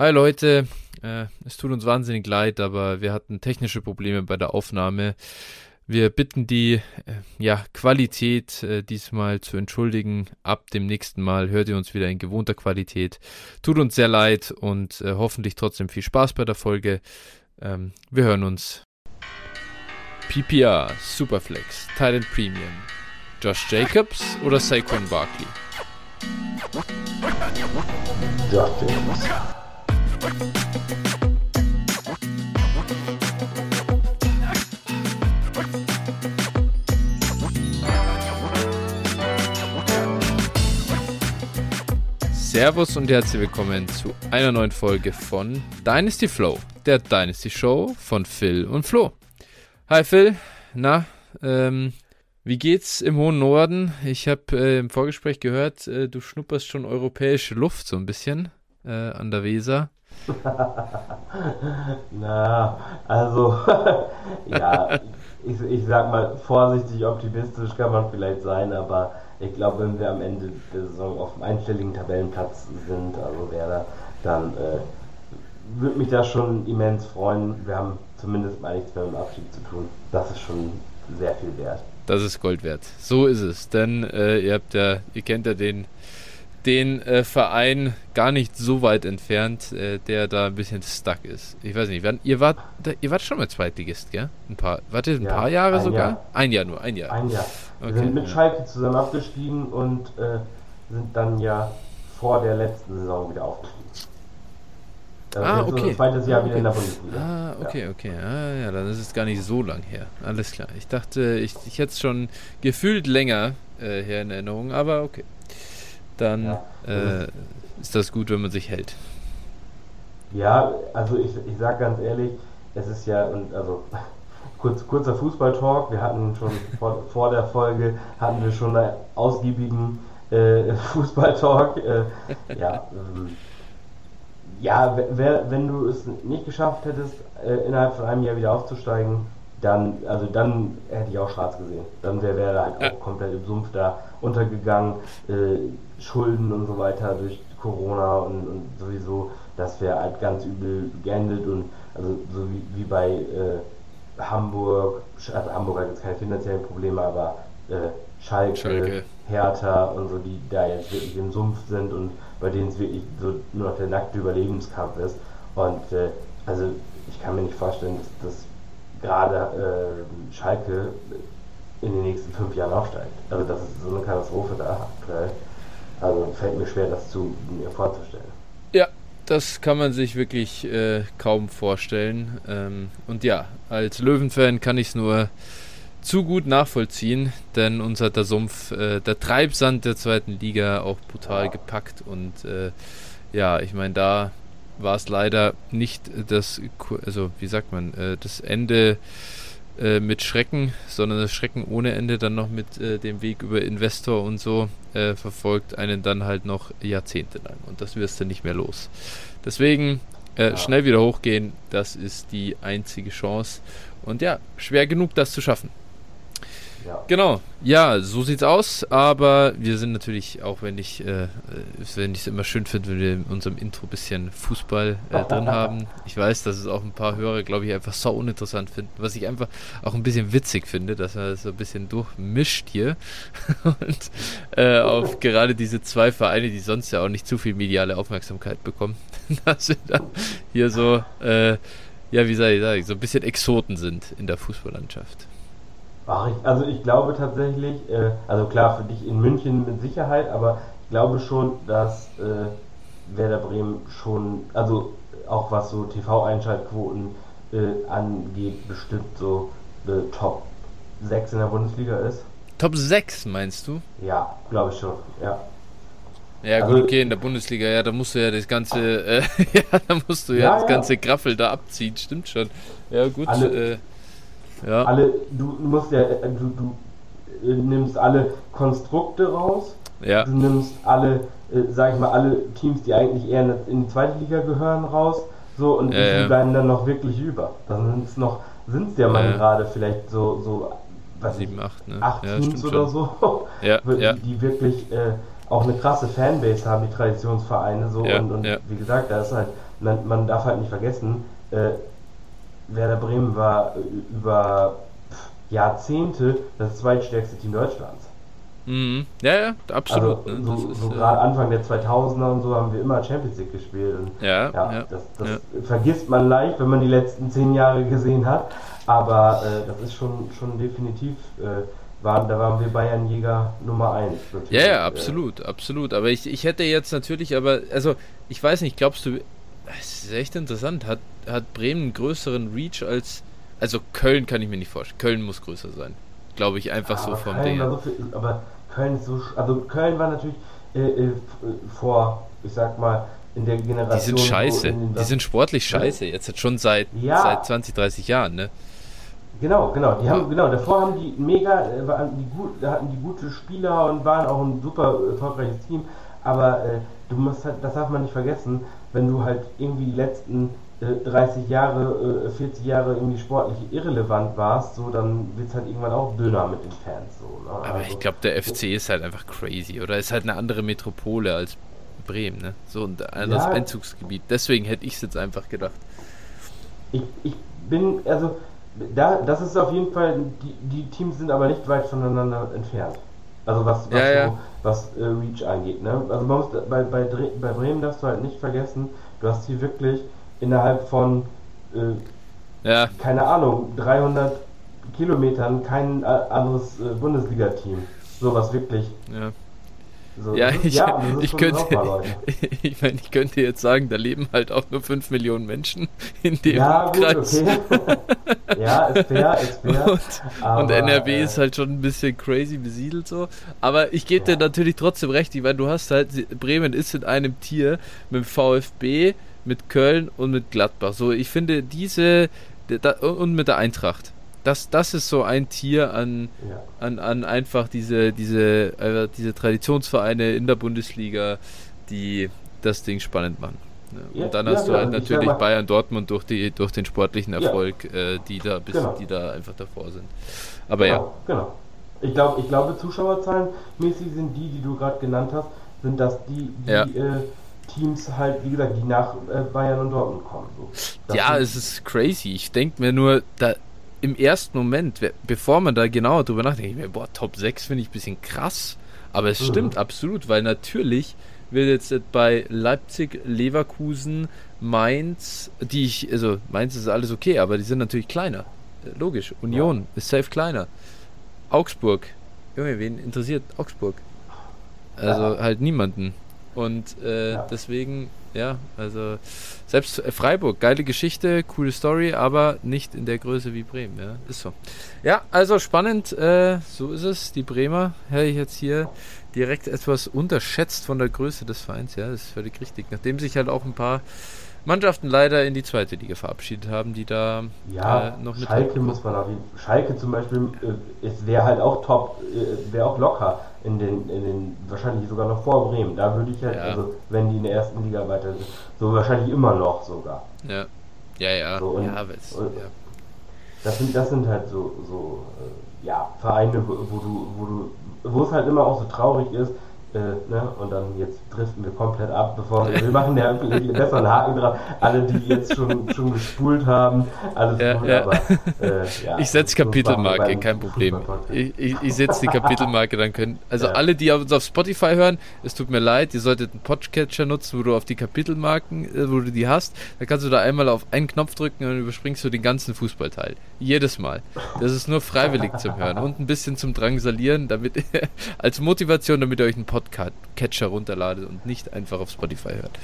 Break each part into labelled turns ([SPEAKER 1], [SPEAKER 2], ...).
[SPEAKER 1] Hi Leute, äh, es tut uns wahnsinnig leid, aber wir hatten technische Probleme bei der Aufnahme. Wir bitten die äh, ja, Qualität äh, diesmal zu entschuldigen. Ab dem nächsten Mal hört ihr uns wieder in gewohnter Qualität. Tut uns sehr leid und äh, hoffentlich trotzdem viel Spaß bei der Folge. Ähm, wir hören uns. PPR, Superflex, Titan Premium. Josh Jacobs oder Saquon Barkley?
[SPEAKER 2] Josh Jacobs.
[SPEAKER 1] Servus und herzlich willkommen zu einer neuen Folge von Dynasty Flow, der Dynasty Show von Phil und Flo. Hi Phil, na, ähm, wie geht's im hohen Norden? Ich habe äh, im Vorgespräch gehört, äh, du schnupperst schon europäische Luft so ein bisschen äh, an der Weser.
[SPEAKER 2] Na, also, ja, ich, ich sag mal, vorsichtig optimistisch kann man vielleicht sein, aber ich glaube, wenn wir am Ende der Saison auf einem einstelligen Tabellenplatz sind, also wäre dann äh, würde mich das schon immens freuen. Wir haben zumindest mal nichts mehr mit dem Abschied zu tun. Das ist schon sehr viel wert.
[SPEAKER 1] Das ist Gold wert. So ist es. Denn äh, ihr habt ja, ihr kennt ja den den äh, Verein gar nicht so weit entfernt, äh, der da ein bisschen stuck ist. Ich weiß nicht, ihr wart ihr wart schon mal Zweitligist, gell? Ein paar, wart ihr ein ja, paar Jahre ein sogar?
[SPEAKER 2] Jahr.
[SPEAKER 1] Ein Jahr nur, ein Jahr.
[SPEAKER 2] Ein Jahr. Wir okay, sind mit. Schalke zusammen abgestiegen und äh, sind dann ja vor der letzten Saison wieder aufgestiegen.
[SPEAKER 1] Das ah, okay.
[SPEAKER 2] Unser zweites Jahr wieder in der Bundesliga.
[SPEAKER 1] Ah, okay, okay. Ah, ja, dann ist es gar nicht so lang her. Alles klar. Ich dachte, ich, ich hätte es schon gefühlt länger äh, her in Erinnerung, aber okay dann ja. äh, ist das gut, wenn man sich hält.
[SPEAKER 2] Ja, also ich, ich sag ganz ehrlich, es ist ja, und also kurz, kurzer Fußballtalk, wir hatten schon vor, vor der Folge, hatten wir schon einen ausgiebigen äh, Fußballtalk. Äh, ja, ähm, ja wer, wenn du es nicht geschafft hättest, äh, innerhalb von einem Jahr wieder aufzusteigen, dann, also dann hätte ich auch schwarz gesehen. Dann wäre wär halt ja. auch komplett im Sumpf da untergegangen. Äh, Schulden und so weiter durch Corona und, und sowieso, das wäre halt ganz übel geendet und also so wie, wie bei äh, Hamburg, also Hamburg hat jetzt keine finanziellen Probleme, aber äh, Schalke, Schalke, Hertha und so, die da jetzt wirklich im Sumpf sind und bei denen es wirklich so nur noch der nackte Überlebenskampf ist. Und äh, also ich kann mir nicht vorstellen, dass, dass gerade äh, Schalke in den nächsten fünf Jahren aufsteigt. Also das ist so eine Katastrophe da aktuell. Also fällt mir schwer, das zu mir vorzustellen.
[SPEAKER 1] Ja, das kann man sich wirklich äh, kaum vorstellen. Ähm, und ja, als Löwenfan kann ich es nur zu gut nachvollziehen, denn uns hat der Sumpf, äh, der Treibsand der zweiten Liga auch brutal ja. gepackt. Und äh, ja, ich meine, da war es leider nicht das, also wie sagt man, äh, das Ende äh, mit Schrecken, sondern das Schrecken ohne Ende dann noch mit äh, dem Weg über Investor und so äh, verfolgt einen dann halt noch jahrzehntelang und das wirst du nicht mehr los. Deswegen äh, ja. schnell wieder hochgehen, das ist die einzige Chance und ja, schwer genug das zu schaffen. Ja. Genau, ja, so sieht's aus. Aber wir sind natürlich, auch wenn ich äh, wenn ich es immer schön finde, wenn wir in unserem Intro ein bisschen Fußball äh, drin haben. Ich weiß, dass es auch ein paar Hörer, glaube ich, einfach so uninteressant finden. Was ich einfach auch ein bisschen witzig finde, dass man das so ein bisschen durchmischt hier. Und äh, auf gerade diese zwei Vereine, die sonst ja auch nicht zu viel mediale Aufmerksamkeit bekommen, dass wir da hier so, äh, ja, wie soll ich sagen, so ein bisschen Exoten sind in der Fußballlandschaft.
[SPEAKER 2] Ach, ich, also ich glaube tatsächlich, äh, also klar für dich in München mit Sicherheit, aber ich glaube schon, dass äh, Werder Bremen schon, also auch was so TV-Einschaltquoten äh, angeht, bestimmt so äh, Top 6 in der Bundesliga ist.
[SPEAKER 1] Top 6 meinst du?
[SPEAKER 2] Ja, glaube ich schon, ja.
[SPEAKER 1] Ja also, gut, okay, in der Bundesliga, ja, da musst du ja das ganze, äh, ja, da musst du ja, ja das ja. ganze Graffel da abziehen, stimmt schon. Ja gut,
[SPEAKER 2] alle, äh, ja. Alle, du musst ja, äh, du, du äh, nimmst alle Konstrukte raus. Ja. Du nimmst alle, äh, sag ich mal, alle Teams, die eigentlich eher in die zweite Liga gehören, raus. So, und ja, die bleiben dann noch wirklich über. Dann sind es noch, sind es ja mal gerade vielleicht so, so
[SPEAKER 1] was 7, 8, ne?
[SPEAKER 2] acht Teams oder schon. so, ja, die, die, wirklich äh, auch eine krasse Fanbase haben, die Traditionsvereine so und, und wie gesagt, da ist halt man, man darf halt nicht vergessen, äh, Werder Bremen war über Jahrzehnte das zweitstärkste Team Deutschlands.
[SPEAKER 1] Mhm. Ja, ja, absolut.
[SPEAKER 2] Also, ne? So, so äh, gerade Anfang der 2000er und so haben wir immer Champions League gespielt. Und
[SPEAKER 1] ja, ja,
[SPEAKER 2] ja, das, das ja. vergisst man leicht, wenn man die letzten zehn Jahre gesehen hat. Aber äh, das ist schon, schon definitiv, äh, waren, da waren wir Bayernjäger Nummer 1.
[SPEAKER 1] Ja, ja, absolut, absolut. Aber ich, ich hätte jetzt natürlich, aber, also, ich weiß nicht, glaubst du, es ist echt interessant, hat, hat Bremen einen größeren Reach als, also Köln kann ich mir nicht vorstellen. Köln muss größer sein. Glaube ich einfach aber so vom Ding.
[SPEAKER 2] So aber Köln ist so, also Köln war natürlich äh, äh, vor, ich sag mal, in der Generation.
[SPEAKER 1] Die sind scheiße. Die sind sportlich scheiße. Jetzt schon seit, ja. seit 20, 30 Jahren, ne?
[SPEAKER 2] Genau, genau. Die haben, genau, davor haben die mega, äh, waren die gut, hatten die gute Spieler und waren auch ein super erfolgreiches Team. Aber äh, du musst halt, das darf man nicht vergessen, wenn du halt irgendwie die letzten 30 äh, Jahre, 40 äh, Jahre irgendwie sportlich irrelevant warst, so dann wird es halt irgendwann auch dünner mit den Fans. So,
[SPEAKER 1] ne? Aber also, ich glaube, der FC ist halt einfach crazy, oder? Ist halt eine andere Metropole als Bremen, ne? So ein anderes ja, Einzugsgebiet. Deswegen hätte ich es jetzt einfach gedacht.
[SPEAKER 2] Ich, ich bin, also, da, das ist auf jeden Fall, die, die Teams sind aber nicht weit voneinander entfernt. Also was, was,
[SPEAKER 1] ja, ja.
[SPEAKER 2] Was äh, Reach angeht. Ne? Also man muss, bei, bei, bei Bremen darfst du halt nicht vergessen, du hast hier wirklich innerhalb von, äh, ja. keine Ahnung, 300 Kilometern kein äh, anderes äh, Bundesliga-Team. Sowas wirklich.
[SPEAKER 1] Ja. So, ja, ich, ja, ich könnte, ich meine, ich könnte jetzt sagen, da leben halt auch nur 5 Millionen Menschen in dem ja, Kreis. Gut, okay.
[SPEAKER 2] ja, ist fair, ist fair.
[SPEAKER 1] Und, aber, und NRW äh, ist halt schon ein bisschen crazy besiedelt so. Aber ich gebe ja. dir natürlich trotzdem recht, weil du hast halt, Bremen ist in einem Tier mit dem VfB, mit Köln und mit Gladbach. So, ich finde diese und mit der Eintracht. Das, das ist so ein Tier an, ja. an, an einfach diese, diese, äh, diese Traditionsvereine in der Bundesliga, die das Ding spannend machen. Ja, und dann ja, hast du halt natürlich Bayern Dortmund durch, die, durch den sportlichen Erfolg, äh, die, da bis, genau. die da einfach davor sind. Aber
[SPEAKER 2] genau,
[SPEAKER 1] ja.
[SPEAKER 2] Genau. Ich, glaub, ich glaube, Zuschauerzahlen mäßig sind die, die du gerade genannt hast, sind das die, die äh, Teams halt, wie gesagt, die nach äh, Bayern und Dortmund kommen. So.
[SPEAKER 1] Ja, es ist crazy. Ich denke mir nur, da im ersten Moment, bevor man da genauer drüber nachdenkt, denke ich mir, boah, Top 6 finde ich ein bisschen krass. Aber es mhm. stimmt absolut, weil natürlich wird jetzt bei Leipzig, Leverkusen, Mainz, die ich, also Mainz ist alles okay, aber die sind natürlich kleiner. Logisch. Union ja. ist safe kleiner. Augsburg. Junge, wen interessiert Augsburg? Also ja. halt niemanden. Und äh, ja. deswegen, ja, also selbst Freiburg, geile Geschichte, coole Story, aber nicht in der Größe wie Bremen, ja, ist so. Ja, also spannend, äh, so ist es. Die Bremer, höre ich jetzt hier direkt etwas unterschätzt von der Größe des Vereins, ja, das ist völlig richtig. Nachdem sich halt auch ein paar Mannschaften leider in die zweite Liga verabschiedet haben, die da
[SPEAKER 2] ja, äh, noch mit Schalke muss man auf jeden Schalke zum Beispiel, äh, es wäre halt auch top, äh, wäre auch locker in den, in den, wahrscheinlich sogar noch vor Bremen. Da würde ich halt, ja. also wenn die in der ersten Liga weiter sind, so wahrscheinlich immer noch sogar.
[SPEAKER 1] Ja. Ja, ja.
[SPEAKER 2] So, und,
[SPEAKER 1] ja,
[SPEAKER 2] und ja. Das sind, das sind halt so, so äh, ja, Vereine, wo, wo du, wo du, wo es halt immer auch so traurig ist, äh, ne? Und dann jetzt driften wir komplett ab, bevor wir, wir machen ja besser einen Haken drauf. Alle, die jetzt schon, schon gespult haben, alles
[SPEAKER 1] ja, gut, ja. aber äh, ja, Ich setze Kapitelmarke, kein Problem. Ich, ich, ich setze die Kapitelmarke, dann können. Also alle, die uns auf Spotify hören, es tut mir leid, ihr solltet einen Podcatcher nutzen, wo du auf die Kapitelmarken, äh, wo du die hast. Da kannst du da einmal auf einen Knopf drücken und überspringst du den ganzen Fußballteil. Jedes Mal. Das ist nur freiwillig zum Hören und ein bisschen zum Drangsalieren, damit als Motivation, damit ihr euch einen Podcast Podcatcher runterladet und nicht einfach auf Spotify hört.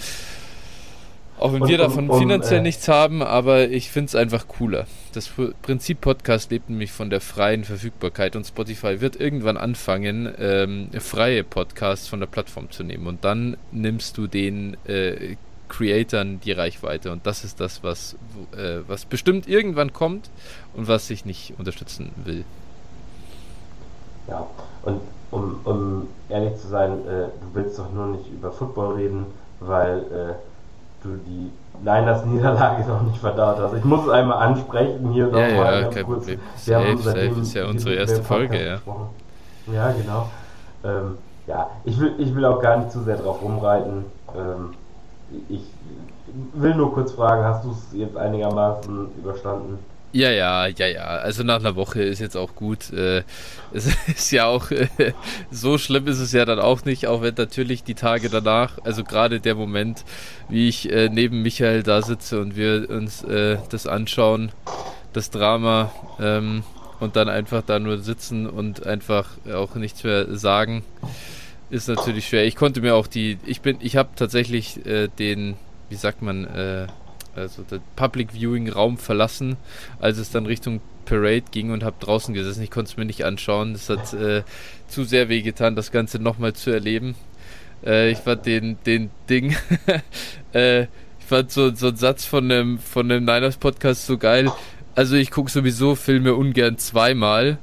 [SPEAKER 1] Auch wenn und, wir davon und, finanziell äh, nichts haben, aber ich finde es einfach cooler. Das Prinzip Podcast lebt nämlich von der freien Verfügbarkeit und Spotify wird irgendwann anfangen, ähm, freie Podcasts von der Plattform zu nehmen und dann nimmst du den äh, Creatoren die Reichweite und das ist das, was, äh, was bestimmt irgendwann kommt und was ich nicht unterstützen will.
[SPEAKER 2] Ja, und um, um ehrlich zu sein, äh, du willst doch nur nicht über Football reden, weil äh, du die Niners-Niederlage noch nicht verdaut hast. Ich muss es einmal ansprechen hier
[SPEAKER 1] ja, nochmal. Ja, kein kurz, Problem. Wir safe, haben safe ist ja unsere erste Folge, ja.
[SPEAKER 2] Ja, genau. Ähm, ja, ich will, ich will auch gar nicht zu sehr drauf rumreiten. Ähm, ich will nur kurz fragen, hast du es jetzt einigermaßen überstanden?
[SPEAKER 1] Ja, ja, ja, ja. Also nach einer Woche ist jetzt auch gut. Äh, es ist ja auch äh, so schlimm ist es ja dann auch nicht, auch wenn natürlich die Tage danach, also gerade der Moment, wie ich äh, neben Michael da sitze und wir uns äh, das anschauen, das Drama ähm, und dann einfach da nur sitzen und einfach auch nichts mehr sagen, ist natürlich schwer. Ich konnte mir auch die, ich bin, ich habe tatsächlich äh, den, wie sagt man, äh, also den Public Viewing Raum verlassen, als es dann Richtung Parade ging und habe draußen gesessen. Ich konnte es mir nicht anschauen. Es hat äh, zu sehr wehgetan, das Ganze nochmal zu erleben. Äh, ich fand den, den Ding, äh, ich fand so, so einen Satz von einem, von einem Niners Podcast so geil. Also ich gucke sowieso Filme ungern zweimal.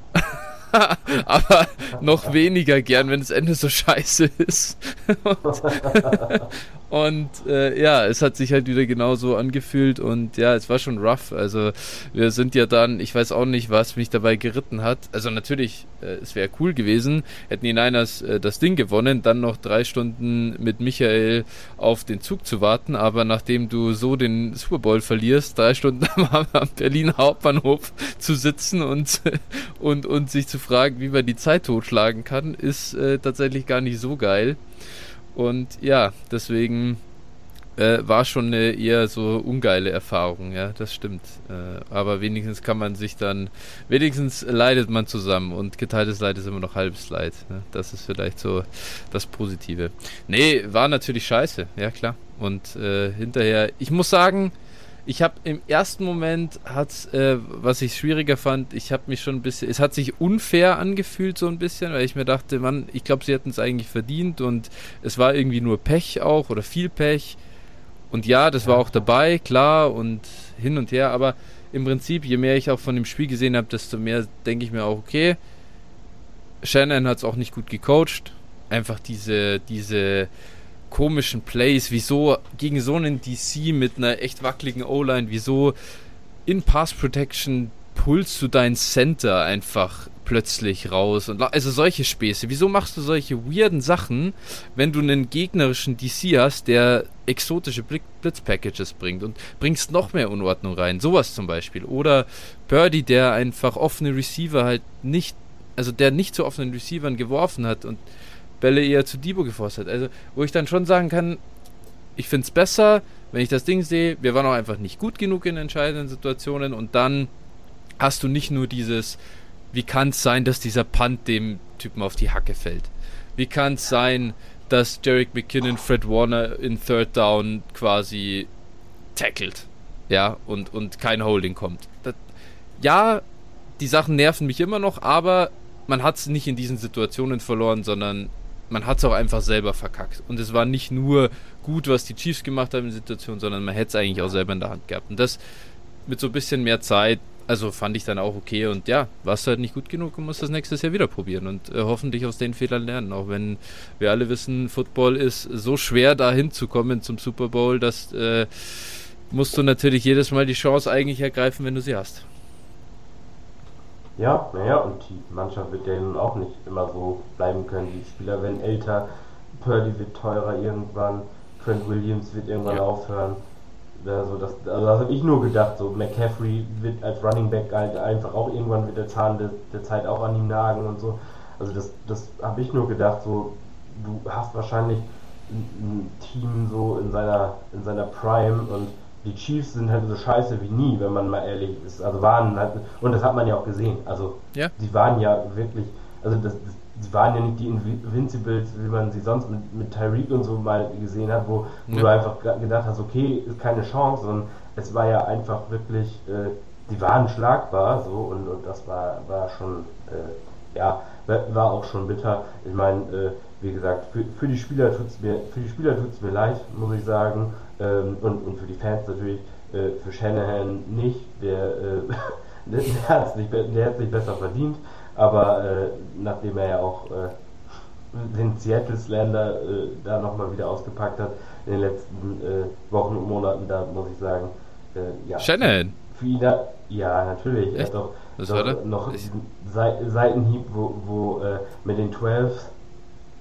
[SPEAKER 1] aber noch weniger gern, wenn das Ende so scheiße ist. und, und äh, ja, es hat sich halt wieder genauso angefühlt und ja, es war schon rough. Also wir sind ja dann, ich weiß auch nicht, was mich dabei geritten hat. Also natürlich, äh, es wäre cool gewesen, hätten die Niners äh, das Ding gewonnen, dann noch drei Stunden mit Michael auf den Zug zu warten. Aber nachdem du so den Super Bowl verlierst, drei Stunden am Berliner Hauptbahnhof zu sitzen und, und, und sich zu fragen, wie man die Zeit totschlagen kann, ist äh, tatsächlich gar nicht so geil. Und ja, deswegen äh, war schon eine eher so ungeile Erfahrung, ja, das stimmt. Äh, aber wenigstens kann man sich dann, wenigstens leidet man zusammen und geteiltes Leid ist immer noch halbes Leid. Ne? Das ist vielleicht so das Positive. Nee, war natürlich scheiße, ja klar. Und äh, hinterher, ich muss sagen, ich habe im ersten Moment hat äh, was ich schwieriger fand, ich habe mich schon ein bisschen, es hat sich unfair angefühlt so ein bisschen, weil ich mir dachte, Mann, ich glaube, sie hätten es eigentlich verdient und es war irgendwie nur Pech auch oder viel Pech. Und ja, das war auch dabei, klar und hin und her, aber im Prinzip, je mehr ich auch von dem Spiel gesehen habe, desto mehr denke ich mir auch, okay, Shannon hat es auch nicht gut gecoacht. Einfach diese, diese komischen Plays, wieso gegen so einen DC mit einer echt wackeligen O-Line, wieso in Pass Protection pulst du dein Center einfach plötzlich raus und also solche Späße. Wieso machst du solche weirden Sachen, wenn du einen gegnerischen DC hast, der exotische Blitzpackages bringt und bringst noch mehr Unordnung rein? Sowas zum Beispiel. Oder Birdie, der einfach offene Receiver halt nicht, also der nicht zu offenen Receivern geworfen hat und Bälle eher zu Debo geforst hat. Also, wo ich dann schon sagen kann, ich finde es besser, wenn ich das Ding sehe, wir waren auch einfach nicht gut genug in entscheidenden Situationen und dann hast du nicht nur dieses, wie kann es sein, dass dieser Punt dem Typen auf die Hacke fällt? Wie kann es sein, dass Jarek McKinnon Fred Warner in Third Down quasi tackelt? Ja, und, und kein Holding kommt. Das, ja, die Sachen nerven mich immer noch, aber man hat es nicht in diesen Situationen verloren, sondern man hat es auch einfach selber verkackt. Und es war nicht nur gut, was die Chiefs gemacht haben in der Situation, sondern man hätte es eigentlich auch selber in der Hand gehabt. Und das mit so ein bisschen mehr Zeit, also fand ich dann auch okay. Und ja, warst du halt nicht gut genug und musst das nächstes Jahr wieder probieren und äh, hoffentlich aus den Fehlern lernen. Auch wenn wir alle wissen, Football ist so schwer da hinzukommen zum Super Bowl, dass äh, musst du natürlich jedes Mal die Chance eigentlich ergreifen, wenn du sie hast.
[SPEAKER 2] Ja, naja, und die Mannschaft wird ja nun auch nicht immer so bleiben können. Die Spieler werden älter, Purdy wird teurer irgendwann, Trent Williams wird irgendwann ja. aufhören. Also das, also das habe ich nur gedacht, so McCaffrey wird als Running Back halt einfach auch irgendwann wird der Zahn der, der Zeit auch an ihm nagen und so. Also das, das habe ich nur gedacht, so du hast wahrscheinlich ein, ein Team so in seiner in seiner Prime und die Chiefs sind halt so scheiße wie nie, wenn man mal ehrlich ist. Also waren halt, und das hat man ja auch gesehen. Also, ja. die waren ja wirklich, also das, das sie waren ja nicht die Invincibles, wie man sie sonst mit, mit Tyreek und so mal gesehen hat, wo, wo ja. du einfach gedacht hast, okay, ist keine Chance, sondern es war ja einfach wirklich, äh, die waren schlagbar, so, und, und das war, war schon, äh, ja, war auch schon bitter. Ich meine, äh, wie gesagt, für, für die Spieler tut's mir, für die Spieler tut's mir leid, muss ich sagen ähm, und, und für die Fans natürlich, äh, für Shanahan nicht, der, äh, der hat es nicht, nicht besser verdient, aber äh, nachdem er ja auch äh, den Seattle Slander äh, da nochmal wieder ausgepackt hat in den letzten äh, Wochen und Monaten, da muss ich sagen,
[SPEAKER 1] ja. Shanahan?
[SPEAKER 2] Für ihn da, ja, natürlich. Echt? Er hat doch, doch noch diesen Seitenhieb, wo, wo mit den 12 Äh,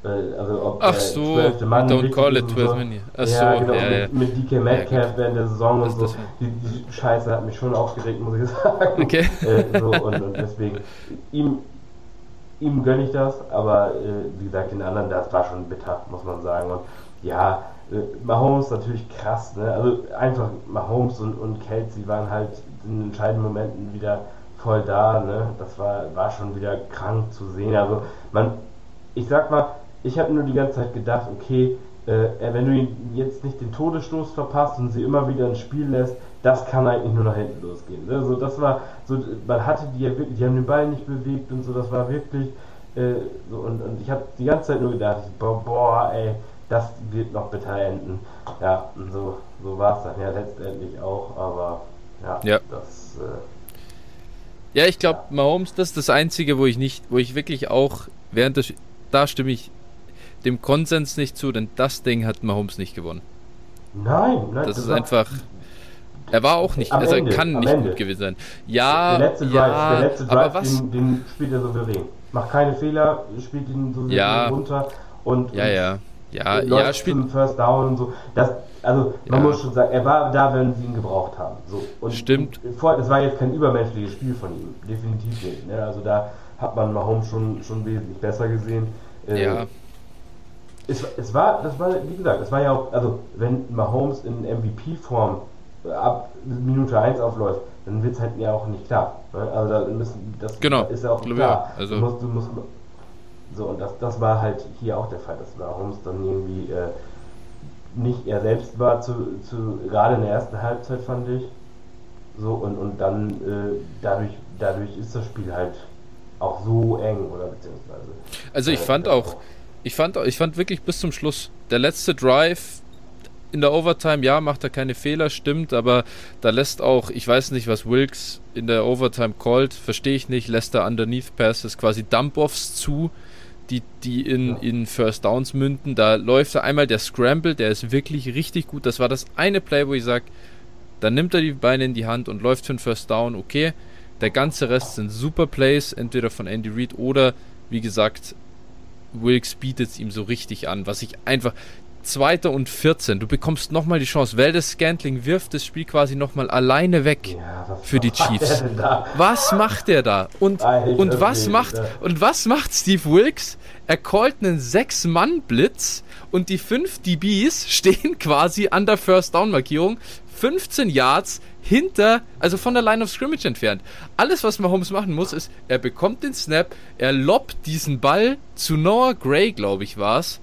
[SPEAKER 2] also ob
[SPEAKER 1] Ach so, Mann don't call it 12 so.
[SPEAKER 2] Ach ja, so, genau, ja, mit, mit DK Metcalf ja, während der Saison und so. Die, die, Scheiße hat mich schon aufgeregt, muss ich sagen.
[SPEAKER 1] Okay.
[SPEAKER 2] Äh, so, und, und, deswegen, ihm, ihm gönne ich das, aber äh, wie gesagt, den anderen, das war schon bitter, muss man sagen. Und ja, äh, Mahomes natürlich krass, ne? Also einfach Mahomes und, und Kelsey waren halt in entscheidenden Momenten wieder voll da, ne? Das war, war schon wieder krank zu sehen. Also man, ich sag mal, ich habe nur die ganze Zeit gedacht, okay, äh, wenn du ihn jetzt nicht den Todesstoß verpasst und sie immer wieder ins Spiel lässt, das kann eigentlich nur nach hinten losgehen. Also das war so, man hatte die ja wirklich, die haben den Ball nicht bewegt und so, das war wirklich äh, so und, und ich habe die ganze Zeit nur gedacht, boah, boah, ey, das wird noch bitter enden. Ja, und so, so war es dann ja letztendlich auch, aber ja,
[SPEAKER 1] ja.
[SPEAKER 2] das.
[SPEAKER 1] Äh, ja, ich glaube, ja. Mahomes, das ist das Einzige, wo ich nicht, wo ich wirklich auch während des, da stimme ich dem Konsens nicht zu, denn das Ding hat Mahomes nicht gewonnen.
[SPEAKER 2] Nein, nein.
[SPEAKER 1] Das, das ist einfach. Er war auch nicht, also er kann nicht Ende. gut gewesen sein. Ja,
[SPEAKER 2] der letzte
[SPEAKER 1] ja,
[SPEAKER 2] Drive, der letzte Drive, aber was? Den, den spielt er souverän. Macht keine Fehler, spielt ihn so
[SPEAKER 1] ja,
[SPEAKER 2] runter und,
[SPEAKER 1] ja, ja. Ja, ja,
[SPEAKER 2] spielt First Down und so. Das, also man ja. muss schon sagen, er war da, wenn sie ihn gebraucht haben. So. Und
[SPEAKER 1] Stimmt.
[SPEAKER 2] Vor, das war jetzt kein übermenschliches Spiel von ihm, definitiv nicht. Ne? Also da hat man Mahomes schon, schon wesentlich besser gesehen.
[SPEAKER 1] Äh, ja.
[SPEAKER 2] Es, es war, das war, wie gesagt, es war ja auch, also wenn Mahomes in MVP-Form ab Minute 1 aufläuft, dann wird es halt ja auch nicht klar. Ne? Also da müssen, das
[SPEAKER 1] genau.
[SPEAKER 2] ist ja auch klar.
[SPEAKER 1] Ja. Also
[SPEAKER 2] du musst, du musst so, und das, das war halt hier auch der Fall, dass Mahomes dann irgendwie äh, nicht er selbst war, zu, zu, gerade in der ersten Halbzeit fand ich. So, und, und dann äh, dadurch, dadurch ist das Spiel halt auch so eng, oder beziehungsweise.
[SPEAKER 1] Also ich äh, fand auch, ich fand, ich fand wirklich bis zum Schluss, der letzte Drive in der Overtime, ja, macht er keine Fehler, stimmt, aber da lässt auch, ich weiß nicht, was Wilkes in der Overtime called, verstehe ich nicht, lässt er Underneath Passes quasi Dump-Offs zu die, die in, ja. in First Downs münden. Da läuft er einmal der Scramble, der ist wirklich richtig gut. Das war das eine Play, wo ich sage, dann nimmt er die Beine in die Hand und läuft für einen First Down, okay. Der ganze Rest sind super Plays, entweder von Andy Reid oder, wie gesagt, Wilkes bietet es ihm so richtig an, was ich einfach, Zweiter und 14. Du bekommst nochmal die Chance. Valdez Scantling wirft das Spiel quasi nochmal alleine weg ja, für die Chiefs. Was macht er da? Und, und was macht und was macht Steve Wilkes? Er callt einen Sechs-Mann-Blitz und die fünf DBs stehen quasi an der First-Down-Markierung 15 Yards hinter, also von der Line of Scrimmage entfernt. Alles, was Mahomes machen muss, ist, er bekommt den Snap, er lobt diesen Ball zu Noah Gray, glaube ich, war es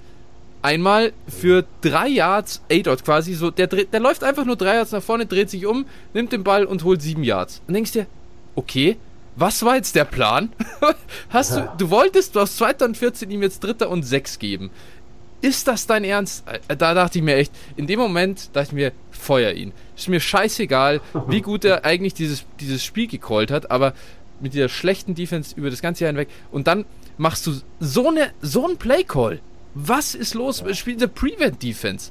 [SPEAKER 1] einmal für drei Yards A-Dot quasi so, der, der läuft einfach nur drei Yards nach vorne, dreht sich um, nimmt den Ball und holt sieben Yards. Und denkst dir, okay, was war jetzt der Plan? Hast du, du wolltest aus zweiter und 14 ihm jetzt dritter und sechs geben. Ist das dein Ernst? Äh, da dachte ich mir echt, in dem Moment dachte ich mir, feuer ihn. Ist mir scheißegal, wie gut er eigentlich dieses, dieses Spiel gecallt hat, aber mit dieser schlechten Defense über das ganze Jahr hinweg und dann machst du so, eine, so einen Play-Call was ist los? Ja. Spielt der Prevent Defense?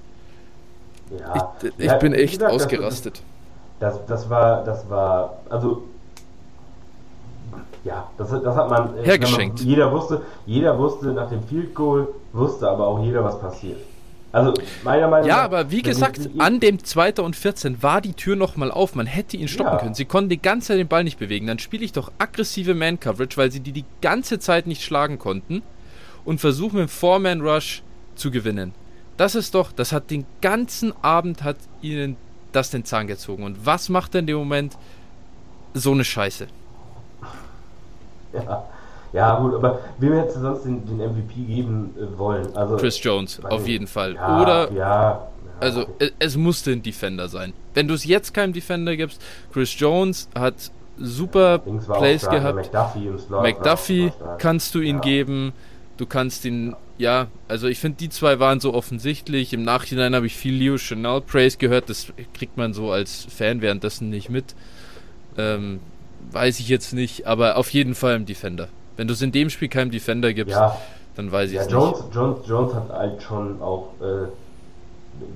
[SPEAKER 1] Ja. Ich, ich ja, bin echt gesagt, ausgerastet.
[SPEAKER 2] Das, das, das, war, das war, also ja, das, das hat man
[SPEAKER 1] äh, hergeschenkt.
[SPEAKER 2] Man, jeder wusste, jeder wusste nach dem Field Goal, wusste aber auch jeder, was passiert. Also meiner Meinung
[SPEAKER 1] ja, nach. Ja, aber wie gesagt, an dem 2. und 14 war die Tür nochmal auf. Man hätte ihn stoppen ja. können. Sie konnten die ganze Zeit den Ball nicht bewegen. Dann spiele ich doch aggressive Man-Coverage, weil sie die die ganze Zeit nicht schlagen konnten und versuchen mit dem Four-Man-Rush zu gewinnen. Das ist doch, das hat den ganzen Abend hat ihnen das den Zahn gezogen. Und was macht in dem Moment? So eine Scheiße.
[SPEAKER 2] Ja, ja gut, aber wem hättest du sonst den, den MVP geben äh, wollen? Also,
[SPEAKER 1] Chris Jones, auf jeden Fall.
[SPEAKER 2] Ja,
[SPEAKER 1] Oder,
[SPEAKER 2] ja,
[SPEAKER 1] also es, es musste ein Defender sein. Wenn du es jetzt keinem Defender gibst, Chris Jones hat super Plays gehabt.
[SPEAKER 2] McDuffie,
[SPEAKER 1] McDuffie kannst du ihn geben. Du kannst ihn, ja, also ich finde, die zwei waren so offensichtlich. Im Nachhinein habe ich viel Leo Chanel Praise gehört. Das kriegt man so als Fan währenddessen nicht mit. Ähm, weiß ich jetzt nicht, aber auf jeden Fall im Defender. Wenn du es in dem Spiel keinem Defender gibst, ja. dann weiß ich ja, es
[SPEAKER 2] Jones,
[SPEAKER 1] nicht.
[SPEAKER 2] Jones, Jones hat halt schon auch äh,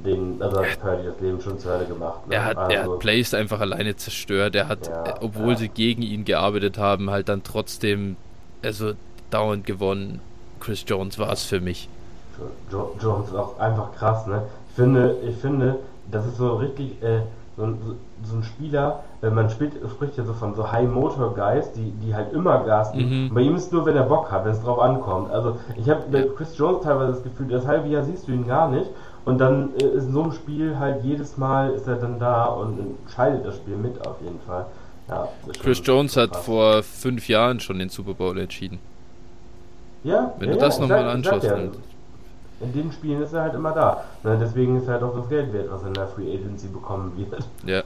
[SPEAKER 2] den, also hat Purdy das Leben schon zu Hölle gemacht.
[SPEAKER 1] Ne? Er, hat, also, er hat Plays einfach alleine zerstört. Er hat, ja, obwohl sie gegen ihn gearbeitet haben, halt dann trotzdem, also dauernd gewonnen. Chris Jones war es für mich.
[SPEAKER 2] Jones ist auch einfach krass, ne? Ich finde, ich finde, das ist so richtig, äh, so, so, so, ein Spieler, äh, man spielt, spricht ja so von so High Motor Guys, die, die halt immer Gas geben. Mhm. Bei ihm ist nur, wenn er Bock hat, wenn es drauf ankommt. Also ich habe bei Chris Jones teilweise das Gefühl, das halbe Jahr siehst du ihn gar nicht. Und dann äh, ist in so einem Spiel halt jedes Mal ist er dann da und entscheidet das Spiel mit auf jeden Fall.
[SPEAKER 1] Ja, Chris Jones hat vor fünf Jahren schon den Super Bowl entschieden.
[SPEAKER 2] Ja,
[SPEAKER 1] wenn
[SPEAKER 2] ja,
[SPEAKER 1] du das ja, nochmal anschaust. Ja,
[SPEAKER 2] in den Spielen ist er halt immer da. Na, deswegen ist er halt auch das Geld wert, was er in der Free Agency bekommen wird.
[SPEAKER 1] Ja.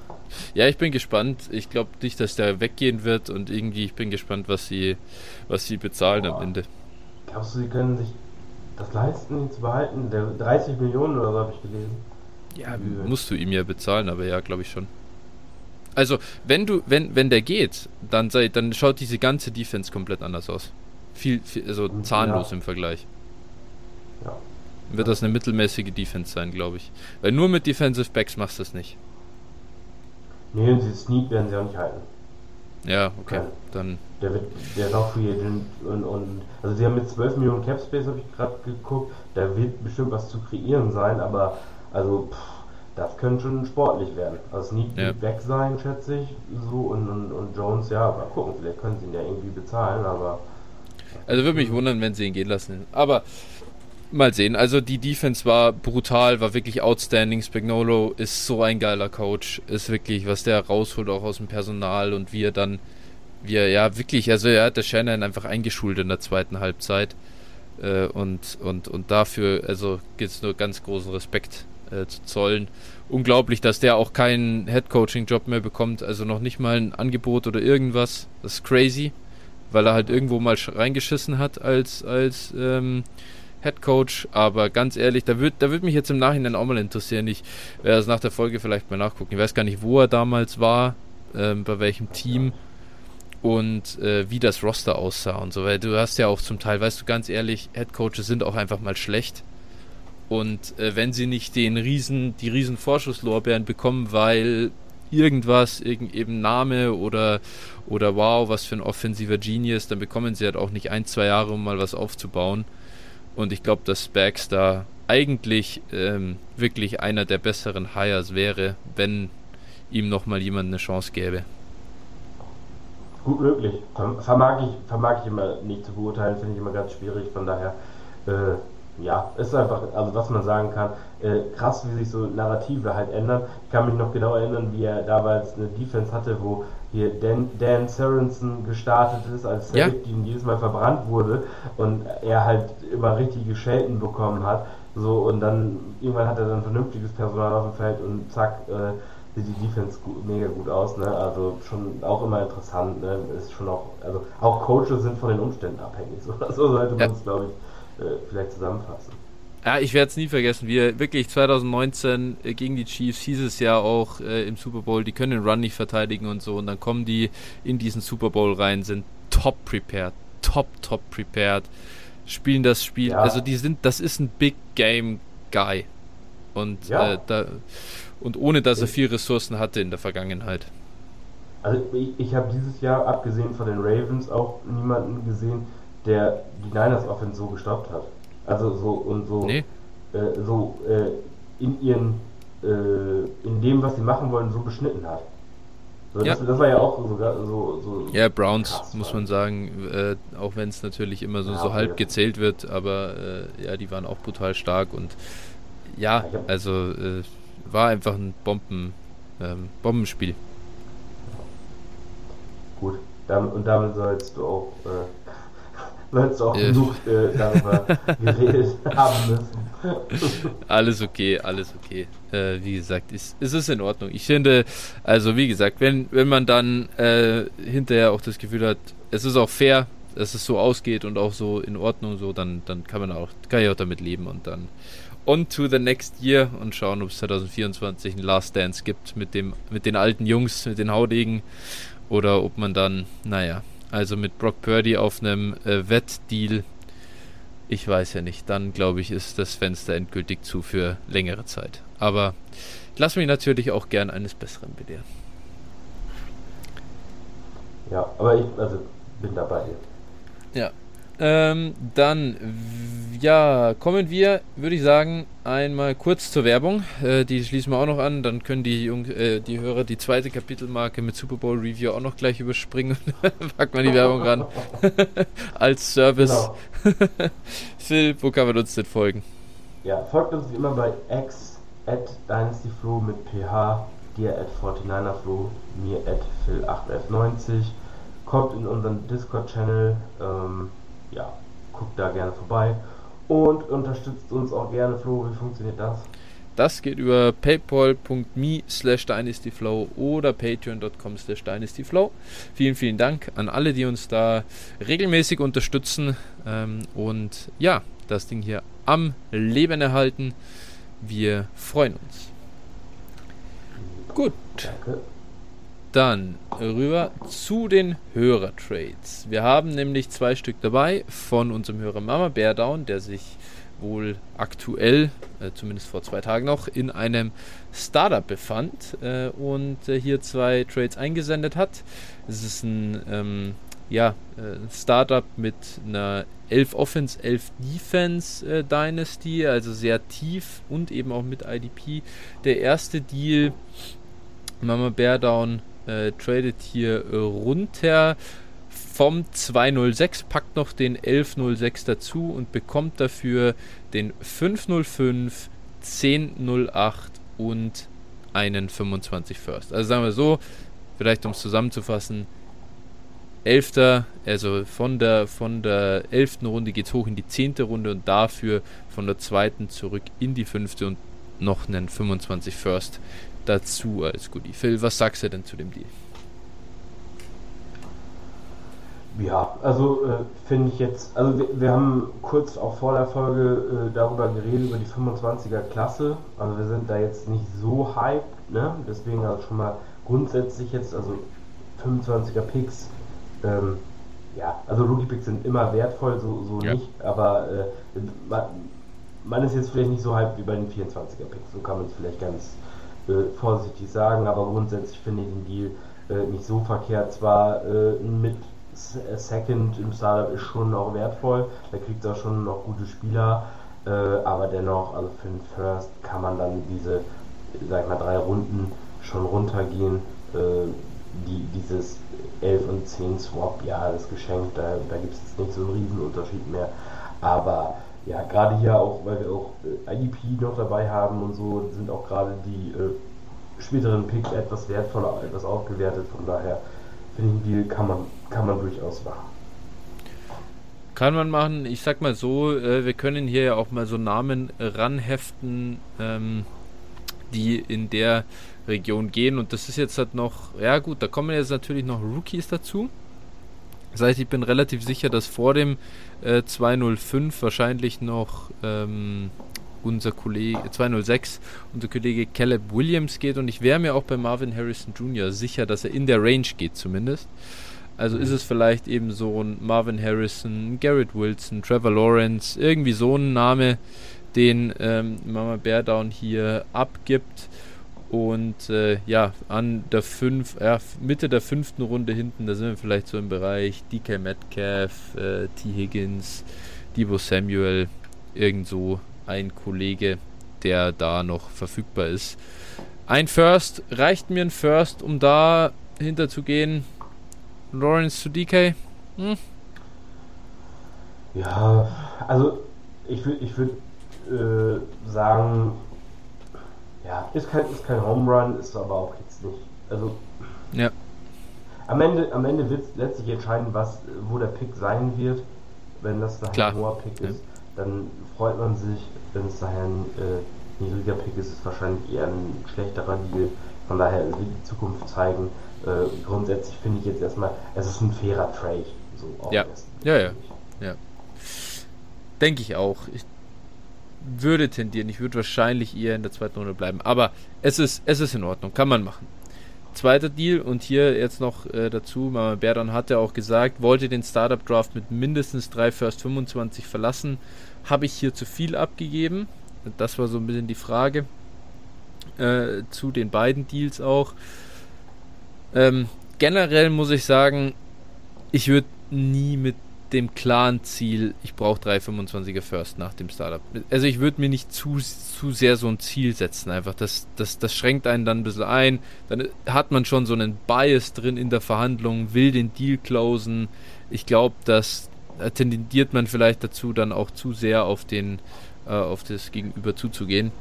[SPEAKER 1] Ja, ich bin gespannt. Ich glaube nicht, dass der weggehen wird und irgendwie ich bin gespannt, was sie, was sie bezahlen Boah. am Ende.
[SPEAKER 2] Glaubst du, sie können sich das leisten, ihn zu behalten? Der 30 Millionen oder so habe ich gelesen.
[SPEAKER 1] Ja, musst du ihm ja bezahlen, aber ja, glaube ich schon. Also, wenn du, wenn, wenn der geht, dann sei, dann schaut diese ganze Defense komplett anders aus. Viel, viel also zahnlos ja. im Vergleich. Ja. Wird das eine mittelmäßige Defense sein, glaube ich. Weil nur mit Defensive Backs machst du es nicht.
[SPEAKER 2] Nee, die Sneak werden sie auch nicht halten.
[SPEAKER 1] Ja, okay. Kein. Dann.
[SPEAKER 2] Der wird, der ist auch Free Agent und, und also sie haben mit 12 Millionen Cap Space, habe ich gerade geguckt, da wird bestimmt was zu kreieren sein, aber also pff, das könnte schon sportlich werden. Also Sneak ja. wird weg sein, schätze ich, so und, und, und Jones, ja, mal gucken, vielleicht können sie ihn ja irgendwie bezahlen, aber.
[SPEAKER 1] Also würde mich wundern, wenn sie ihn gehen lassen. Aber mal sehen. Also die Defense war brutal, war wirklich outstanding. Spagnolo ist so ein geiler Coach. Ist wirklich, was der rausholt auch aus dem Personal und wie er dann, wie er, ja wirklich, also er hat der Shannon einfach eingeschult in der zweiten Halbzeit. Äh, und, und, und dafür, also gibt es nur ganz großen Respekt äh, zu zollen. Unglaublich, dass der auch keinen Head-Coaching-Job mehr bekommt, also noch nicht mal ein Angebot oder irgendwas. Das ist crazy, weil er halt irgendwo mal reingeschissen hat als, als ähm, Head Coach, aber ganz ehrlich, da würde da würd mich jetzt im Nachhinein auch mal interessieren. Ich werde das nach der Folge vielleicht mal nachgucken. Ich weiß gar nicht, wo er damals war, ähm, bei welchem Team und äh, wie das Roster aussah und so, weil du hast ja auch zum Teil, weißt du, ganz ehrlich, Head Coaches sind auch einfach mal schlecht. Und äh, wenn sie nicht den riesen, die riesen Vorschusslorbeeren bekommen, weil irgendwas, irgend, eben Name oder, oder wow, was für ein offensiver Genius, dann bekommen sie halt auch nicht ein, zwei Jahre, um mal was aufzubauen. Und ich glaube, dass Spags da eigentlich ähm, wirklich einer der besseren Hires wäre, wenn ihm nochmal jemand eine Chance gäbe.
[SPEAKER 2] Gut möglich. Vermag ich, vermag ich immer nicht zu beurteilen, finde ich immer ganz schwierig. Von daher, äh, ja, ist einfach, also was man sagen kann, äh, krass, wie sich so Narrative halt ändern. Ich kann mich noch genau erinnern, wie er damals eine Defense hatte, wo hier Dan, Dan Sorensen gestartet ist, als der ja. Team jedes Mal verbrannt wurde und er halt immer richtige Schelten bekommen hat. So, und dann irgendwann hat er dann vernünftiges Personal auf dem Feld und zack, äh, sieht die Defense gut, mega gut aus, ne? Also schon auch immer interessant, ne? Ist schon auch, also auch Coaches sind von den Umständen abhängig. So, so sollte man es, glaube ich, äh, vielleicht zusammenfassen.
[SPEAKER 1] Ja, ich werde es nie vergessen. Wir wirklich 2019 äh, gegen die Chiefs hieß es ja auch äh, im Super Bowl, die können den Run nicht verteidigen und so. Und dann kommen die in diesen Super Bowl rein, sind top prepared, top, top prepared, spielen das Spiel. Ja. Also die sind, das ist ein Big Game Guy. Und, ja. äh, da, und ohne dass er viel Ressourcen hatte in der Vergangenheit.
[SPEAKER 2] Also ich, ich habe dieses Jahr, abgesehen von den Ravens, auch niemanden gesehen, der die Niners Offense so gestoppt hat. Also so und so, nee. äh, so äh, in ihren, äh, in dem, was sie machen wollen, so beschnitten hat. So, ja. das, das, war ja auch sogar so. so
[SPEAKER 1] ja, Browns, krass, muss man sagen, äh, auch wenn es natürlich immer so, ja, so halb gezählt wird, aber äh, ja, die waren auch brutal stark und ja, also äh, war einfach ein Bomben, ähm, Bombenspiel.
[SPEAKER 2] Gut, damit, und damit sollst du auch du auch ja. genug äh, darüber geredet haben müssen.
[SPEAKER 1] alles okay, alles okay. Äh, wie gesagt, ist, ist es in Ordnung. Ich finde, also wie gesagt, wenn, wenn man dann äh, hinterher auch das Gefühl hat, es ist auch fair, dass es so ausgeht und auch so in Ordnung so, dann, dann kann man auch, kann ich auch damit leben und dann on to the next year und schauen, ob es 2024 einen Last Dance gibt mit dem, mit den alten Jungs, mit den Haudegen oder ob man dann, naja, also mit Brock Purdy auf einem äh, Wettdeal, ich weiß ja nicht, dann glaube ich, ist das Fenster endgültig zu für längere Zeit. Aber ich lasse mich natürlich auch gern eines Besseren belehren.
[SPEAKER 2] Ja, aber ich also, bin dabei.
[SPEAKER 1] Ja. Ähm, dann, ja, kommen wir, würde ich sagen, einmal kurz zur Werbung. Äh, die schließen wir auch noch an. Dann können die, Jung äh, die Hörer die zweite Kapitelmarke mit Super Bowl Review auch noch gleich überspringen. Packt man die Werbung ran. Als Service. Genau. Phil, wo kann man uns denn folgen?
[SPEAKER 2] Ja, folgt uns wie immer bei X at DynastyFlow mit PH, dir at 49erFlow, mir at Phil8f90. Kommt in unseren Discord-Channel. Ähm, ja, guckt da gerne vorbei und unterstützt uns auch gerne. Flo, wie funktioniert das?
[SPEAKER 1] Das geht über paypal.me slash dynastyflow oder patreon.com slash dynastyflow. Vielen, vielen Dank an alle, die uns da regelmäßig unterstützen ähm, und ja, das Ding hier am Leben erhalten. Wir freuen uns. Gut. Danke. Dann rüber zu den Hörertrades. Wir haben nämlich zwei Stück dabei von unserem Hörer Mama Beardown, der sich wohl aktuell, äh, zumindest vor zwei Tagen noch, in einem Startup befand äh, und äh, hier zwei Trades eingesendet hat. Es ist ein ähm, ja, äh, Startup mit einer 11 Offense, 11 Defense äh, Dynasty, also sehr tief und eben auch mit IDP. Der erste Deal, Mama Beardown äh, tradet hier äh, runter vom 206, packt noch den 1106 dazu und bekommt dafür den 505, 1008 und einen 25 First. Also sagen wir so, vielleicht um es zusammenzufassen, 11. Also von der, von der 11. Runde geht es hoch in die 10. Runde und dafür von der 2. zurück in die 5. und noch einen 25 First dazu als Goodie. Phil, was sagst du denn zu dem Deal?
[SPEAKER 2] Ja, also äh, finde ich jetzt, also wir, wir, haben kurz auch vor der Folge äh, darüber geredet, über die 25er Klasse. Also wir sind da jetzt nicht so hyped, ne? Deswegen also schon mal grundsätzlich jetzt, also 25er Picks, ähm, ja, also Rookie Picks sind immer wertvoll, so, so ja. nicht, aber äh, man, man, ist jetzt vielleicht nicht so hyped wie bei den 24er Picks, so kann man es vielleicht ganz vorsichtig sagen, aber grundsätzlich finde ich den Deal äh, nicht so verkehrt. Zwar äh, mit Second im Startup ist schon auch wertvoll, da kriegt er schon noch gute Spieler, äh, aber dennoch, also für den First kann man dann diese, sag ich mal, drei Runden schon runtergehen. Äh, die, dieses 11 und 10 Swap, ja, das Geschenk, da, da gibt es jetzt nicht so einen riesen Unterschied mehr. Aber ja, gerade hier auch, weil wir auch äh, IDP noch dabei haben und so, sind auch gerade die äh, späteren Picks etwas wertvoller, etwas aufgewertet. Von daher finde ich, Deal kann man, kann man durchaus machen.
[SPEAKER 1] Kann man machen. Ich sag mal so, äh, wir können hier ja auch mal so Namen ranheften, ähm, die in der Region gehen. Und das ist jetzt halt noch, ja gut, da kommen jetzt natürlich noch Rookies dazu. Das heißt, ich bin relativ sicher, dass vor dem äh, 205 wahrscheinlich noch ähm, unser Kollege 206, unser Kollege Caleb Williams geht und ich wäre mir auch bei Marvin Harrison Jr. sicher, dass er in der Range geht zumindest. Also ist es vielleicht eben so ein Marvin Harrison, Garrett Wilson, Trevor Lawrence, irgendwie so ein Name, den ähm, Mama Beardown hier abgibt. Und äh, ja, an der fünf, ja, Mitte der fünften Runde hinten, da sind wir vielleicht so im Bereich DK Metcalf, äh, T. Higgins, Debo Samuel, irgend so ein Kollege, der da noch verfügbar ist. Ein First, reicht mir ein First, um da hinterzugehen. Lawrence zu DK? Hm?
[SPEAKER 2] Ja, also ich würde ich würd, äh, sagen, ja, ist kein, ist kein Home Run, ist aber auch jetzt nicht. Also.
[SPEAKER 1] Ja.
[SPEAKER 2] Am Ende, am Ende wird es letztlich entscheiden, was, wo der Pick sein wird. Wenn das daher ein hoher Pick ja. ist, dann freut man sich. Wenn es daher ein äh, niedriger Pick ist, ist es wahrscheinlich eher ein schlechterer Deal. Von daher wird die Zukunft zeigen. Äh, grundsätzlich finde ich jetzt erstmal, es ist ein fairer Trade.
[SPEAKER 1] So ja. ja, ja, ja. Denke ich auch. Ich würde tendieren. Ich würde wahrscheinlich eher in der zweiten Runde bleiben. Aber es ist, es ist in Ordnung. Kann man machen. Zweiter Deal und hier jetzt noch äh, dazu, Mama Berdan hat ja auch gesagt, wollte den Startup Draft mit mindestens 3 First 25 verlassen. Habe ich hier zu viel abgegeben? Das war so ein bisschen die Frage. Äh, zu den beiden Deals auch. Ähm, generell muss ich sagen, ich würde nie mit dem klaren Ziel, ich brauche 325er First nach dem Startup. Also ich würde mir nicht zu, zu sehr so ein Ziel setzen, einfach. Das, das, das schränkt einen dann ein bisschen ein. Dann hat man schon so einen Bias drin in der Verhandlung, will den Deal closen. Ich glaube, dass tendiert man vielleicht dazu, dann auch zu sehr auf den äh, auf das Gegenüber zuzugehen.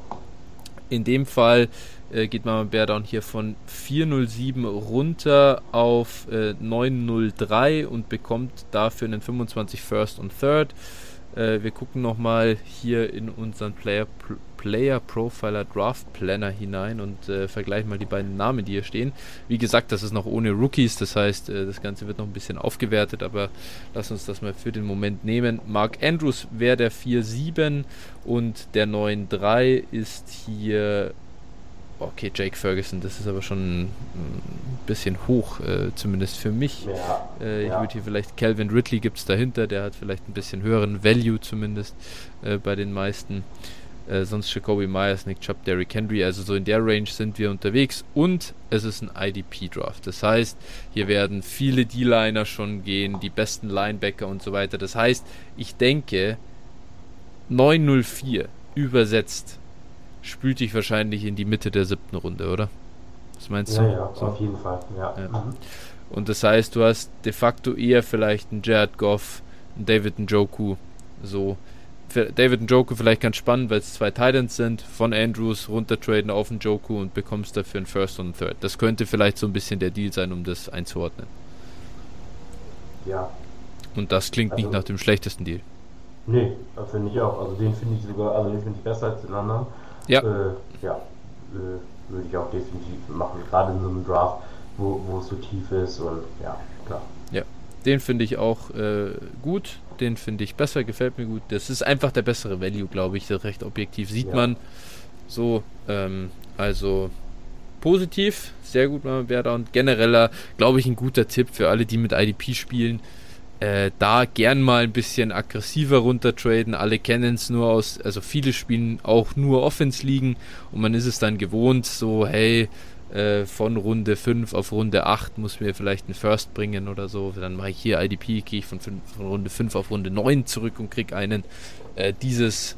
[SPEAKER 1] In dem Fall äh, geht Mama Bear Down hier von 407 runter auf äh, 903 und bekommt dafür einen 25 First und Third. Äh, wir gucken nochmal hier in unseren Player, Player Profiler Draft Planner hinein und äh, vergleichen mal die beiden Namen, die hier stehen. Wie gesagt, das ist noch ohne Rookies, das heißt, äh, das Ganze wird noch ein bisschen aufgewertet, aber lass uns das mal für den Moment nehmen. Mark Andrews wäre der 4-7 und der 9-3 ist hier okay, Jake Ferguson, das ist aber schon ein bisschen hoch, äh, zumindest für mich. Ja, äh, ich ja. würde hier vielleicht Calvin Ridley gibt es dahinter, der hat vielleicht ein bisschen höheren Value zumindest äh, bei den meisten. Äh, sonst Jacoby Myers, Nick Chubb, Derrick Henry, also so in der Range sind wir unterwegs und es ist ein IDP-Draft. Das heißt, hier werden viele D-Liner schon gehen, die besten Linebacker und so weiter. Das heißt, ich denke, 904 übersetzt spült dich wahrscheinlich in die Mitte der siebten Runde, oder?
[SPEAKER 2] Was meinst du? Ja, ja, so? auf jeden Fall. Ja. ja. Mhm.
[SPEAKER 1] Und das heißt, du hast de facto eher vielleicht einen Jared Goff, einen David Njoku, so. Für David Njoku vielleicht ganz spannend, weil es zwei Titans sind, von Andrews runtertraden auf Njoku und bekommst dafür einen First und einen Third. Das könnte vielleicht so ein bisschen der Deal sein, um das einzuordnen.
[SPEAKER 2] Ja.
[SPEAKER 1] Und das klingt also, nicht nach dem schlechtesten Deal.
[SPEAKER 2] Nee, finde ich auch. Also den finde ich sogar, also den finde ich besser als den anderen.
[SPEAKER 1] Ja.
[SPEAKER 2] Äh, ja, äh, würde ich auch definitiv machen, gerade in so einem Draft, wo, wo es so tief ist und ja, klar.
[SPEAKER 1] Ja, den finde ich auch äh, gut, den finde ich besser, gefällt mir gut. Das ist einfach der bessere Value, glaube ich, recht objektiv sieht ja. man. So, ähm, also positiv, sehr gut, Mama Berda und genereller, glaube ich, ein guter Tipp für alle, die mit IDP spielen äh, da gern mal ein bisschen aggressiver runtertraden. Alle kennen es nur aus, also viele spielen auch nur Offense liegen und man ist es dann gewohnt, so, hey, äh, von Runde 5 auf Runde 8 muss mir vielleicht einen First bringen oder so. Dann mache ich hier IDP, gehe ich von, von, Runde 5 auf Runde 9 zurück und kriege einen. Äh, dieses,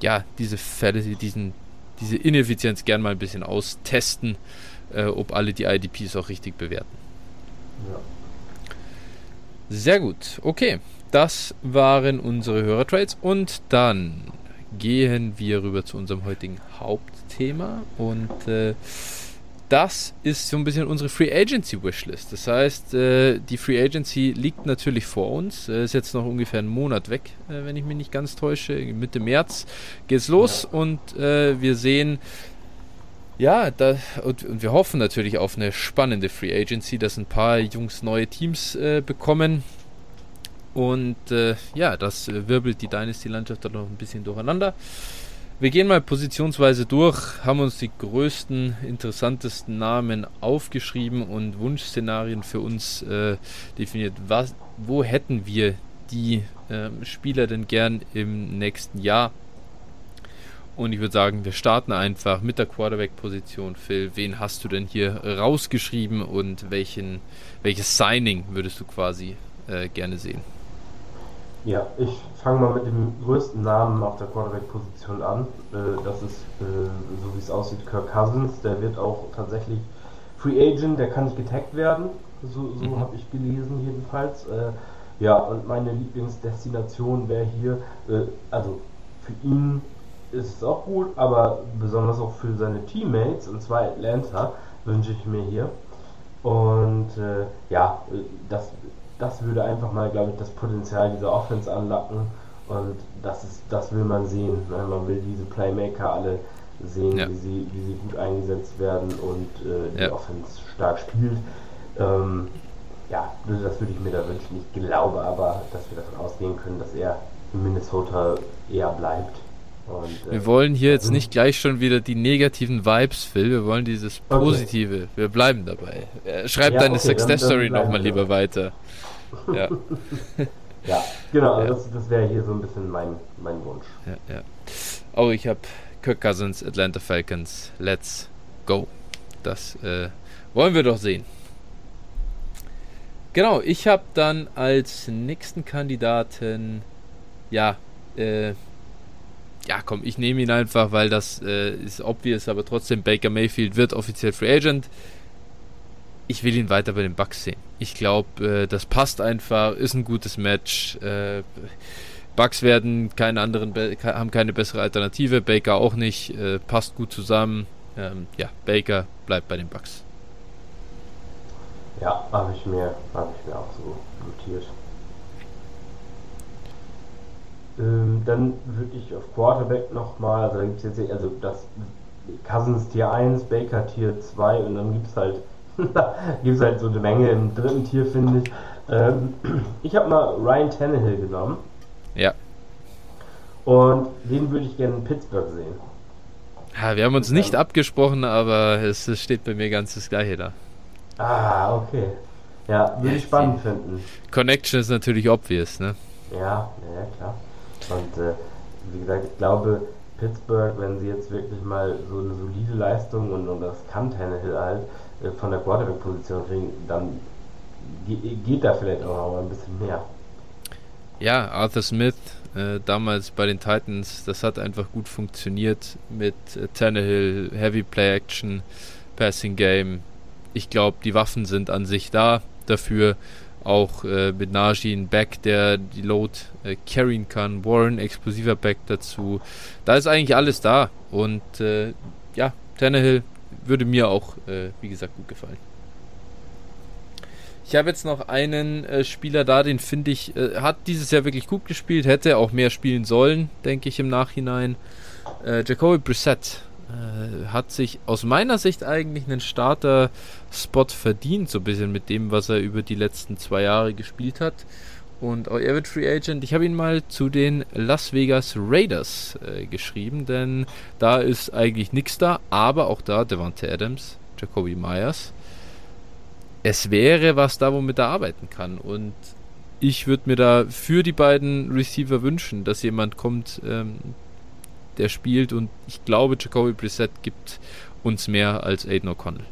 [SPEAKER 1] ja, diese Fälle, diesen, diese Ineffizienz gern mal ein bisschen austesten, äh, ob alle die IDPs auch richtig bewerten. Ja. Sehr gut. Okay, das waren unsere Hörertrades und dann gehen wir rüber zu unserem heutigen Hauptthema und äh, das ist so ein bisschen unsere Free Agency Wishlist. Das heißt, äh, die Free Agency liegt natürlich vor uns. Äh, ist jetzt noch ungefähr einen Monat weg, äh, wenn ich mich nicht ganz täusche. Mitte März geht's los und äh, wir sehen, ja, da, und, und, wir hoffen natürlich auf eine spannende Free Agency, dass ein paar Jungs neue Teams äh, bekommen. Und äh, ja, das äh, wirbelt die Dynasty-Landschaft dann noch ein bisschen durcheinander. Wir gehen mal positionsweise durch, haben uns die größten, interessantesten Namen aufgeschrieben und Wunschszenarien für uns äh, definiert. Was, wo hätten wir die ähm, Spieler denn gern im nächsten Jahr? Und ich würde sagen, wir starten einfach mit der Quarterback-Position. Phil, wen hast du denn hier rausgeschrieben und welchen, welches Signing würdest du quasi äh, gerne sehen?
[SPEAKER 2] Ja, ich fange mal mit dem größten Namen auf der Quarterback-Position an. Äh, das ist, äh, so wie es aussieht, Kirk Cousins. Der wird auch tatsächlich Free Agent, der kann nicht getaggt werden. So, so mhm. habe ich gelesen, jedenfalls. Äh, ja, und meine Lieblingsdestination wäre hier, äh, also für ihn ist es auch gut, aber besonders auch für seine Teammates, und zwar Atlanta, wünsche ich mir hier. Und äh, ja, das, das würde einfach mal, glaube ich, das Potenzial dieser Offense anlocken. Und das ist, das will man sehen. Ne? Man will diese Playmaker alle sehen, ja. wie, sie, wie sie gut eingesetzt werden und äh, die ja. Offense stark spielt. Ähm, ja, das würde ich mir da wünschen. Ich glaube aber, dass wir davon ausgehen können, dass er in Minnesota eher bleibt.
[SPEAKER 1] Und, wir wollen hier jetzt nicht gleich schon wieder die negativen Vibes, Phil. Wir wollen dieses Positive. Okay. Wir bleiben dabei. Äh, schreib ja, deine okay, Success Story nochmal lieber weiter.
[SPEAKER 2] Ja. ja, genau. Ja. Das, das wäre hier so ein bisschen mein, mein Wunsch.
[SPEAKER 1] Ja, ja. Oh, ich habe Kirk Cousins, Atlanta Falcons. Let's go. Das äh, wollen wir doch sehen. Genau, ich habe dann als nächsten Kandidaten, ja, äh, ja, komm, ich nehme ihn einfach, weil das äh, ist obvious, aber trotzdem, Baker Mayfield wird offiziell Free Agent. Ich will ihn weiter bei den Bucks sehen. Ich glaube, äh, das passt einfach, ist ein gutes Match. Äh, Bucks werden keine anderen, haben keine bessere Alternative, Baker auch nicht, äh, passt gut zusammen. Ähm, ja, Baker bleibt bei den Bucks.
[SPEAKER 2] Ja, habe ich, hab ich mir auch so notiert. Ähm, dann würde ich auf Quarterback nochmal, also da gibt es jetzt, also das Cousins Tier 1, Baker Tier 2 und dann gibt es halt, gibt's halt so eine Menge im dritten Tier, finde ich. Ähm, ich habe mal Ryan Tannehill genommen.
[SPEAKER 1] Ja.
[SPEAKER 2] Und den würde ich gerne in Pittsburgh sehen.
[SPEAKER 1] Ja, wir haben uns nicht abgesprochen, aber es, es steht bei mir ganz das Gleiche da.
[SPEAKER 2] Ah, okay. Ja, würde ich spannend finden.
[SPEAKER 1] Connection ist natürlich obvious, ne?
[SPEAKER 2] Ja, ja, klar. Und äh, wie gesagt, ich glaube, Pittsburgh, wenn sie jetzt wirklich mal so eine solide Leistung und, und das kann Tannehill halt äh, von der Quarterback-Position kriegen, dann geht da vielleicht auch noch ein bisschen mehr.
[SPEAKER 1] Ja, Arthur Smith, äh, damals bei den Titans, das hat einfach gut funktioniert mit äh, Tannehill, Heavy Play Action, Passing Game, ich glaube, die Waffen sind an sich da dafür. Auch äh, mit Najee ein Back, der die Load äh, carryen kann. Warren, explosiver Back dazu. Da ist eigentlich alles da. Und äh, ja, Tannehill würde mir auch, äh, wie gesagt, gut gefallen. Ich habe jetzt noch einen äh, Spieler da, den finde ich, äh, hat dieses Jahr wirklich gut gespielt, hätte auch mehr spielen sollen, denke ich im Nachhinein. Jacoby Brissett äh, hat sich aus meiner Sicht eigentlich einen Starter-Spot verdient, so ein bisschen mit dem, was er über die letzten zwei Jahre gespielt hat. Und auch er wird Free Agent. Ich habe ihn mal zu den Las Vegas Raiders äh, geschrieben, denn da ist eigentlich nichts da, aber auch da Devante Adams, Jacoby Myers. Es wäre was da, womit er arbeiten kann. Und ich würde mir da für die beiden Receiver wünschen, dass jemand kommt, ähm, der spielt und ich glaube, Jacoby Brissett gibt uns mehr als Aiden O'Connell.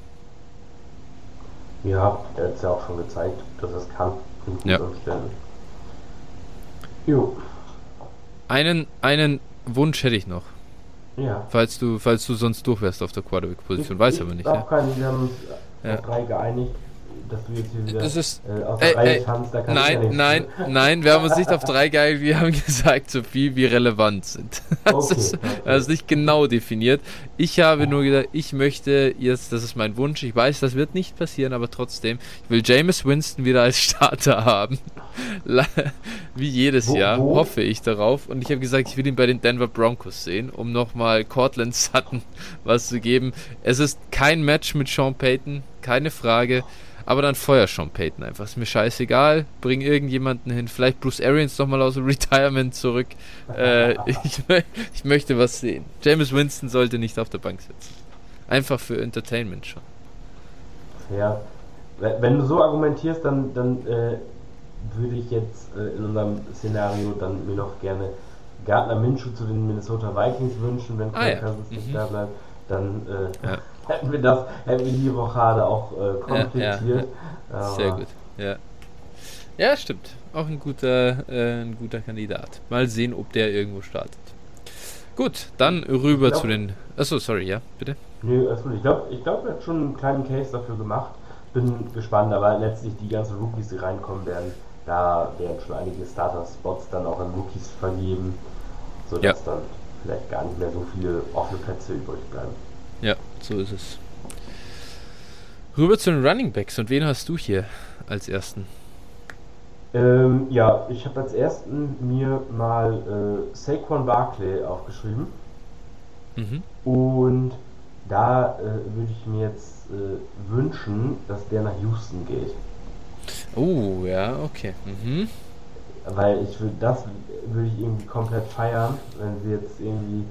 [SPEAKER 2] Ja, er hat es ja auch schon gezeigt, dass es kann. Ja. Jo.
[SPEAKER 1] Einen, einen Wunsch hätte ich noch.
[SPEAKER 2] Ja.
[SPEAKER 1] Falls du, falls du sonst durch wärst auf der Quarterback-Position, weiß aber nicht.
[SPEAKER 2] Ich ja. keinen, wir haben uns ja. drei geeinigt dass du jetzt hier wieder
[SPEAKER 1] das ist,
[SPEAKER 2] äh, auf der Reihe tanzt, da kann
[SPEAKER 1] Nein, ja nein, nein, wir haben uns nicht auf drei geil, wir haben gesagt, so viel wie relevant sind. Das, okay, ist, das ist nicht genau definiert. Ich habe nur gesagt, ich möchte jetzt, das ist mein Wunsch, ich weiß, das wird nicht passieren, aber trotzdem, ich will James Winston wieder als Starter haben. wie jedes wo, Jahr, wo? hoffe ich darauf. Und ich habe gesagt, ich will ihn bei den Denver Broncos sehen, um nochmal Cortland Sutton was zu geben. Es ist kein Match mit Sean Payton, keine Frage. Aber dann feuer Sean Payton einfach. Ist mir scheißegal. Bring irgendjemanden hin. Vielleicht Bruce Arians nochmal aus dem Retirement zurück. Äh, ich, ich, möchte was sehen. James Winston sollte nicht auf der Bank sitzen. Einfach für Entertainment schon.
[SPEAKER 2] Ja, wenn du so argumentierst, dann, dann äh, würde ich jetzt äh, in unserem Szenario dann mir noch gerne Gardner Minshew zu den Minnesota Vikings wünschen, wenn ah, ja. Cousins nicht mhm. da bleibt. Dann äh, ja hätten wir das, hätten wir die Rochade auch äh, komplettiert. Ja,
[SPEAKER 1] ja. Sehr gut, ja. Ja, stimmt. Auch ein guter, äh, ein guter Kandidat. Mal sehen, ob der irgendwo startet. Gut, dann rüber glaub, zu den. Achso, sorry, ja, bitte.
[SPEAKER 2] Nö, also ich glaube, ich glaub, er hat schon einen kleinen Case dafür gemacht. Bin gespannt, aber letztlich die ganzen Rookies, die reinkommen werden, da werden schon einige Starter-Spots dann auch an Rookies vergeben, sodass ja. dann vielleicht gar nicht mehr so viele offene Plätze übrig bleiben.
[SPEAKER 1] So ist es. Rüber zu den Running Backs. Und wen hast du hier als ersten?
[SPEAKER 2] Ähm, ja, ich habe als ersten mir mal äh, Saquon Barkley aufgeschrieben. Mhm. Und da äh, würde ich mir jetzt äh, wünschen, dass der nach Houston geht.
[SPEAKER 1] Oh, ja, okay. Mhm.
[SPEAKER 2] Weil ich würde das würde ich irgendwie komplett feiern, wenn sie jetzt irgendwie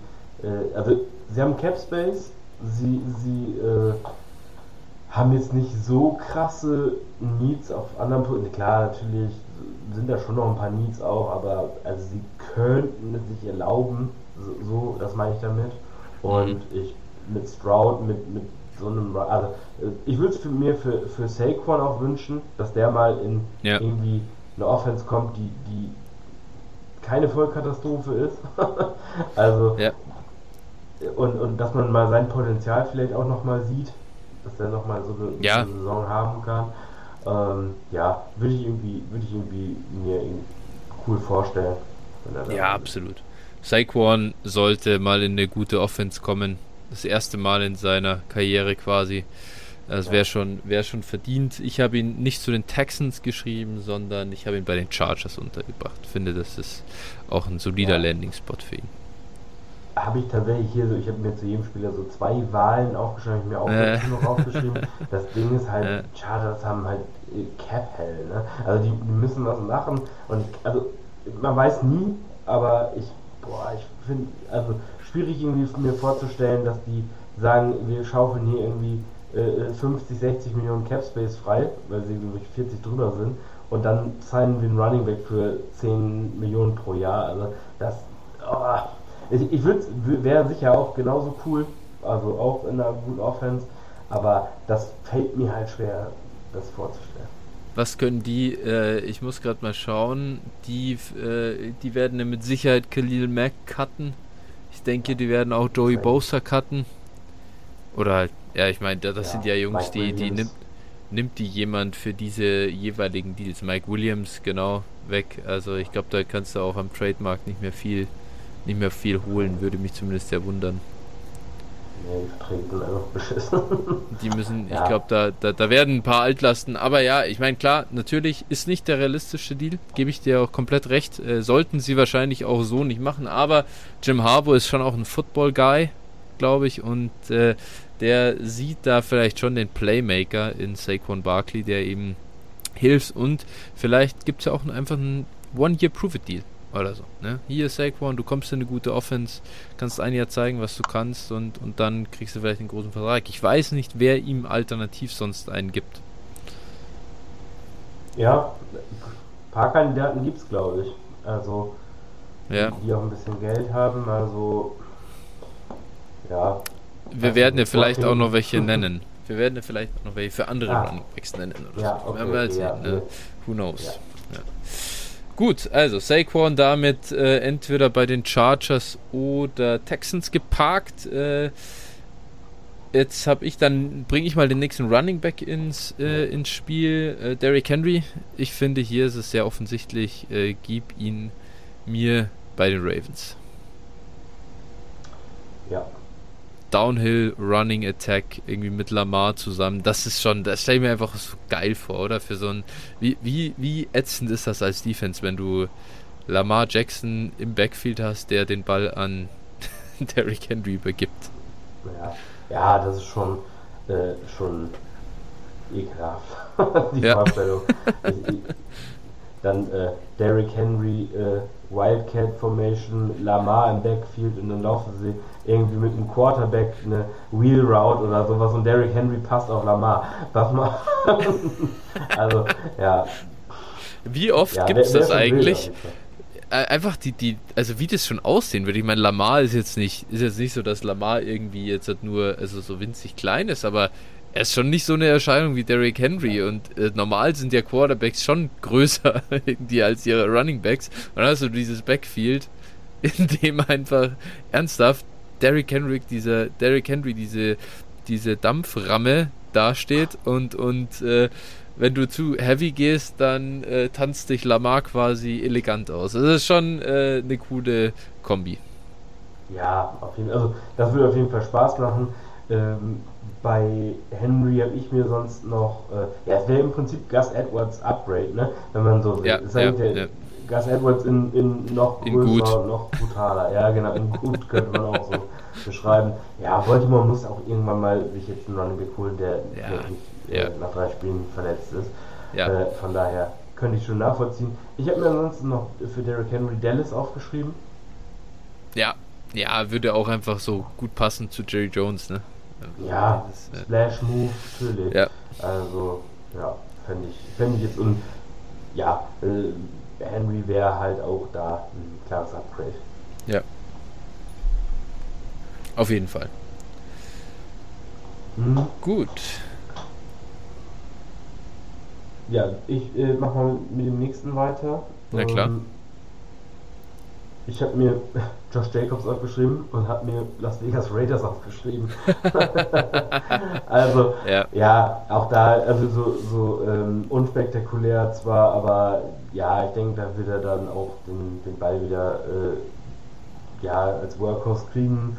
[SPEAKER 2] äh, also sie haben Cap Space, sie, sie äh, haben jetzt nicht so krasse Needs auf anderen Punkten. Klar, natürlich sind da schon noch ein paar Needs auch, aber also sie könnten es sich erlauben, so, so das meine ich damit. Und mhm. ich mit Stroud, mit, mit so einem, also äh, ich würde es mir für, für Saquon auch wünschen, dass der mal in ja. irgendwie eine Offense kommt, die, die keine Vollkatastrophe ist. also ja. Und, und dass man mal sein Potenzial vielleicht auch nochmal sieht, dass er nochmal so eine, ja. eine Saison haben kann. Ähm, ja, würde ich irgendwie, würde ich irgendwie mir cool vorstellen.
[SPEAKER 1] Ja, absolut. Saquon sollte mal in eine gute Offense kommen. Das erste Mal in seiner Karriere quasi. Das wäre schon, wär schon verdient. Ich habe ihn nicht zu den Texans geschrieben, sondern ich habe ihn bei den Chargers untergebracht. Finde, das ist auch ein solider ja. Landing-Spot für ihn.
[SPEAKER 2] Habe ich tatsächlich hier so, ich habe mir zu jedem Spieler so zwei Wahlen aufgeschrieben, ich mir auch äh. noch aufgeschrieben. Das Ding ist halt, äh. Chargers haben halt äh, Cap-Hell, ne? Also die, die, müssen was machen und also man weiß nie, aber ich, boah, ich finde, also schwierig irgendwie mir vorzustellen, dass die sagen, wir schaufeln hier irgendwie 50, äh, 60 Millionen Cap Space frei, weil sie glaube 40 drüber sind und dann signen wir einen Running Back für 10 Millionen pro Jahr. Also das, oh, ich, ich würde, wäre sicher auch genauso cool, also auch in einer guten Offense, aber das fällt mir halt schwer, das vorzustellen.
[SPEAKER 1] Was können die, äh, ich muss gerade mal schauen, die, äh, die werden ja mit Sicherheit Khalil Mack cutten. Ich denke, die werden auch Joey Bosa cutten. Oder halt, ja, ich meine, das ja, sind ja Jungs, die, die nimmt, nimmt die jemand für diese jeweiligen Deals. Mike Williams, genau, weg. Also ich glaube, da kannst du auch am Trademark nicht mehr viel, nicht mehr viel holen, würde mich zumindest sehr wundern.
[SPEAKER 2] Nee, die Verträge einfach beschissen.
[SPEAKER 1] Die müssen, ja. ich glaube, da, da, da werden ein paar Altlasten. Aber ja, ich meine, klar, natürlich ist nicht der realistische Deal. Gebe ich dir auch komplett recht. Äh, sollten sie wahrscheinlich auch so nicht machen. Aber Jim Harbour ist schon auch ein Football-Guy, glaube ich. Und äh, der sieht da vielleicht schon den Playmaker in Saquon Barkley, der eben hilft. Und vielleicht gibt es ja auch einfach einen One-Year-Prove-It-Deal oder so. Ne? Hier ist Saquon, du kommst in eine gute Offense, kannst ein Jahr zeigen, was du kannst und, und dann kriegst du vielleicht einen großen Vertrag. Ich weiß nicht, wer ihm alternativ sonst einen gibt.
[SPEAKER 2] Ja, ein paar Kandidaten gibt es, glaube ich. Also, ja. die auch ein bisschen Geld haben. Also, ja.
[SPEAKER 1] Wir werden ja vielleicht auch noch welche nennen. Wir werden ja vielleicht auch noch welche für andere ah. Running Backs nennen. Oder ja, so. okay, wir sehen, ja, ne? Who knows. Ja. Gut, also Saquon damit äh, entweder bei den Chargers oder Texans geparkt. Äh, jetzt habe ich dann, bringe ich mal den nächsten Running Back ins, äh, ins Spiel. Äh, Derrick Henry. Ich finde, hier ist es sehr offensichtlich, äh, gib ihn mir bei den Ravens.
[SPEAKER 2] Ja,
[SPEAKER 1] Downhill Running Attack irgendwie mit Lamar zusammen. Das ist schon, das stelle ich mir einfach so geil vor, oder? Für so ein, wie, wie, wie ätzend ist das als Defense, wenn du Lamar Jackson im Backfield hast, der den Ball an Derrick Henry übergibt.
[SPEAKER 2] Ja, ja das ist schon, äh, schon ekelhaft, die ja. Vorstellung. dann äh, Derrick Henry, äh, Wildcat Formation, Lamar im Backfield und dann laufen sie irgendwie mit einem Quarterback eine Wheel Route oder sowas und Derrick Henry passt auf Lamar. Was man also, ja.
[SPEAKER 1] Wie oft ja, gibt es das eigentlich? Einfach die, die, also wie das schon aussehen würde. Ich meine, Lamar ist jetzt nicht, ist jetzt nicht so, dass Lamar irgendwie jetzt halt nur, also so winzig klein ist, aber er ist schon nicht so eine Erscheinung wie Derrick Henry und äh, normal sind ja Quarterbacks schon größer irgendwie als ihre Running Backs und dann hast du dieses Backfield, in dem einfach ernsthaft Derrick Henry, dieser Derrick Henry, diese, diese Dampframme dasteht und, und äh, wenn du zu heavy gehst, dann äh, tanzt dich Lamar quasi elegant aus. Das ist schon äh, eine coole Kombi.
[SPEAKER 2] Ja, auf jeden. Also das würde auf jeden Fall Spaß machen. Ähm, bei Henry habe ich mir sonst noch, äh, ja, es wäre im Prinzip Gus Edwards Upgrade, ne? Wenn man so will. Ja, ja, der, ja. Gus Edwards in, in noch
[SPEAKER 1] in größer,
[SPEAKER 2] gut. noch brutaler. Ja, genau, in gut könnte man auch so beschreiben. Ja, Baltimore muss auch irgendwann mal sich jetzt einen Running Back holen, der ja, nicht äh, ja. nach drei Spielen verletzt ist. Ja. Äh, von daher könnte ich schon nachvollziehen. Ich habe mir ansonsten noch für Derrick Henry Dallas aufgeschrieben.
[SPEAKER 1] Ja, ja, würde auch einfach so gut passen zu Jerry Jones, ne?
[SPEAKER 2] Ja, das, äh, Splash Move, natürlich. Ja. Also, ja, fände ich, fänd ich jetzt und ja, äh, Henry wäre halt auch da ein klares Upgrade.
[SPEAKER 1] Ja. Auf jeden Fall. Mhm. Gut.
[SPEAKER 2] Ja, ich äh, mache mal mit dem nächsten weiter.
[SPEAKER 1] Na klar. Ähm,
[SPEAKER 2] ich habe mir Josh Jacobs aufgeschrieben und habe mir Las Vegas Raiders aufgeschrieben. also, ja. ja. auch da, also so, so ähm, unspektakulär zwar, aber ja, ich denke, da wird er dann auch den, den Ball wieder äh, ja, als Workhorse kriegen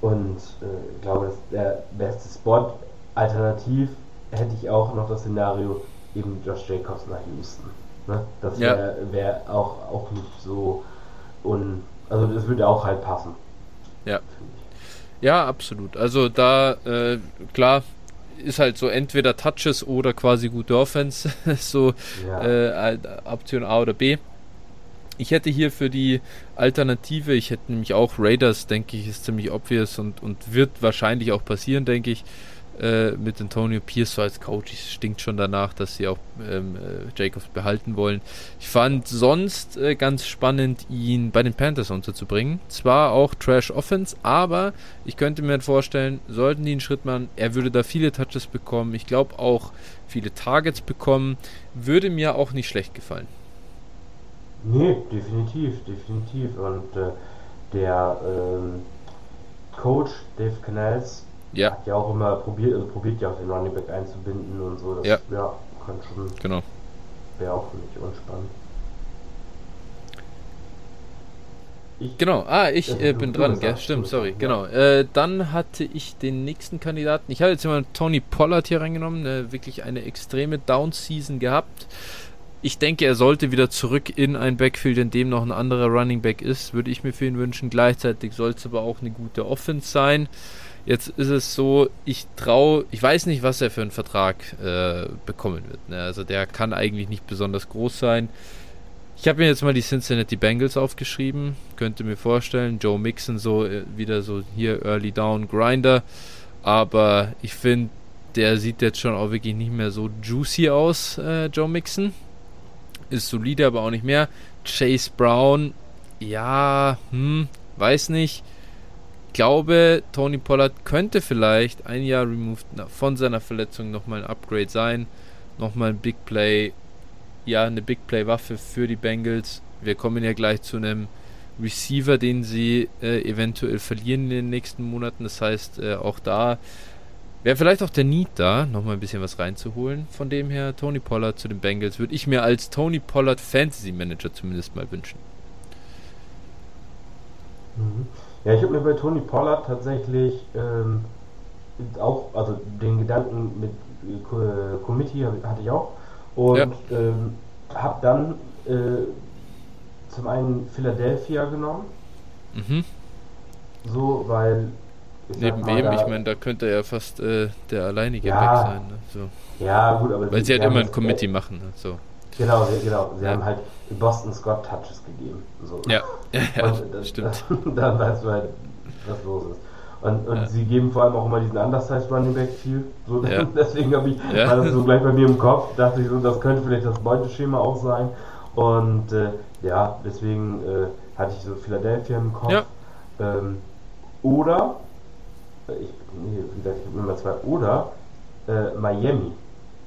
[SPEAKER 2] und äh, ich glaube, das ist der beste Spot. Alternativ hätte ich auch noch das Szenario, eben Josh Jacobs nach Houston. Ne? Das wäre ja. wär auch, auch nicht so un. Also das würde auch halt passen.
[SPEAKER 1] Ja. Ja, absolut. Also da, äh, klar, ist halt so entweder Touches oder quasi gute Offense. so ja. äh, Option A oder B. Ich hätte hier für die Alternative, ich hätte nämlich auch Raiders, denke ich, ist ziemlich obvious und, und wird wahrscheinlich auch passieren, denke ich äh, mit Antonio Pierce als Coach. Es stinkt schon danach, dass sie auch ähm, äh, Jacobs behalten wollen. Ich fand sonst äh, ganz spannend, ihn bei den Panthers unterzubringen. Zwar auch Trash Offense, aber ich könnte mir vorstellen, sollten die einen Schritt machen, er würde da viele Touches bekommen. Ich glaube auch viele Targets bekommen. Würde mir auch nicht schlecht gefallen.
[SPEAKER 2] Nee, definitiv, definitiv. Und äh, der ähm, Coach Dave Canals ja. Hat ja auch immer probiert, also probiert ja auch den Running Back einzubinden und so. Das,
[SPEAKER 1] ja.
[SPEAKER 2] ja, kann schon.
[SPEAKER 1] Genau.
[SPEAKER 2] Wäre auch für mich unspannend.
[SPEAKER 1] Ich, genau, ah, ich äh, bin dran, gell? Stimmt, sorry, ja. genau. Äh, dann hatte ich den nächsten Kandidaten. Ich habe jetzt mal Tony Pollard hier reingenommen, äh, wirklich eine extreme Down-Season gehabt. Ich denke, er sollte wieder zurück in ein Backfield, in dem noch ein anderer Running Back ist, würde ich mir für ihn wünschen. Gleichzeitig soll es aber auch eine gute Offense sein. Jetzt ist es so, ich traue, ich weiß nicht, was er für einen Vertrag äh, bekommen wird. Ne? Also der kann eigentlich nicht besonders groß sein. Ich habe mir jetzt mal die Cincinnati Bengals aufgeschrieben. Könnte mir vorstellen, Joe Mixon so äh, wieder so hier Early Down Grinder. Aber ich finde, der sieht jetzt schon auch wirklich nicht mehr so juicy aus, äh, Joe Mixon. Ist solide, aber auch nicht mehr. Chase Brown, ja, hm, weiß nicht glaube, Tony Pollard könnte vielleicht ein Jahr removed von seiner Verletzung nochmal ein Upgrade sein. Nochmal ein Big Play, ja, eine Big Play-Waffe für die Bengals. Wir kommen ja gleich zu einem Receiver, den sie äh, eventuell verlieren in den nächsten Monaten. Das heißt, äh, auch da wäre vielleicht auch der Need da, nochmal ein bisschen was reinzuholen. Von dem her, Tony Pollard zu den Bengals würde ich mir als Tony Pollard Fantasy Manager zumindest mal wünschen.
[SPEAKER 2] Mhm. Ja, ich habe mir bei Tony Pollard tatsächlich ähm, auch, also den Gedanken mit äh, Committee hatte ich auch und ja. ähm, habe dann äh, zum einen Philadelphia genommen. Mhm. So, weil.
[SPEAKER 1] Neben wem? Ich meine, da könnte er fast äh, der alleinige ja, Back sein. Ne? So.
[SPEAKER 2] Ja, gut, aber.
[SPEAKER 1] Weil sie halt immer ein Committee machen. Ne? So.
[SPEAKER 2] Genau, genau. Sie ja. haben halt die Boston Scott Touches gegeben. So.
[SPEAKER 1] Ja, ja, und, das, stimmt.
[SPEAKER 2] dann weißt du halt, was los ist. Und, und ja. sie geben vor allem auch immer diesen Undersized Running Back viel. So, ja. deswegen habe ich, ja. war das so gleich bei mir im Kopf, dachte ich so, das könnte vielleicht das Beuteschema auch sein. Und äh, ja, deswegen äh, hatte ich so Philadelphia im Kopf. Ja. Ähm, oder, äh, ich, nee, wie gesagt, ich habe immer zwei, oder äh, Miami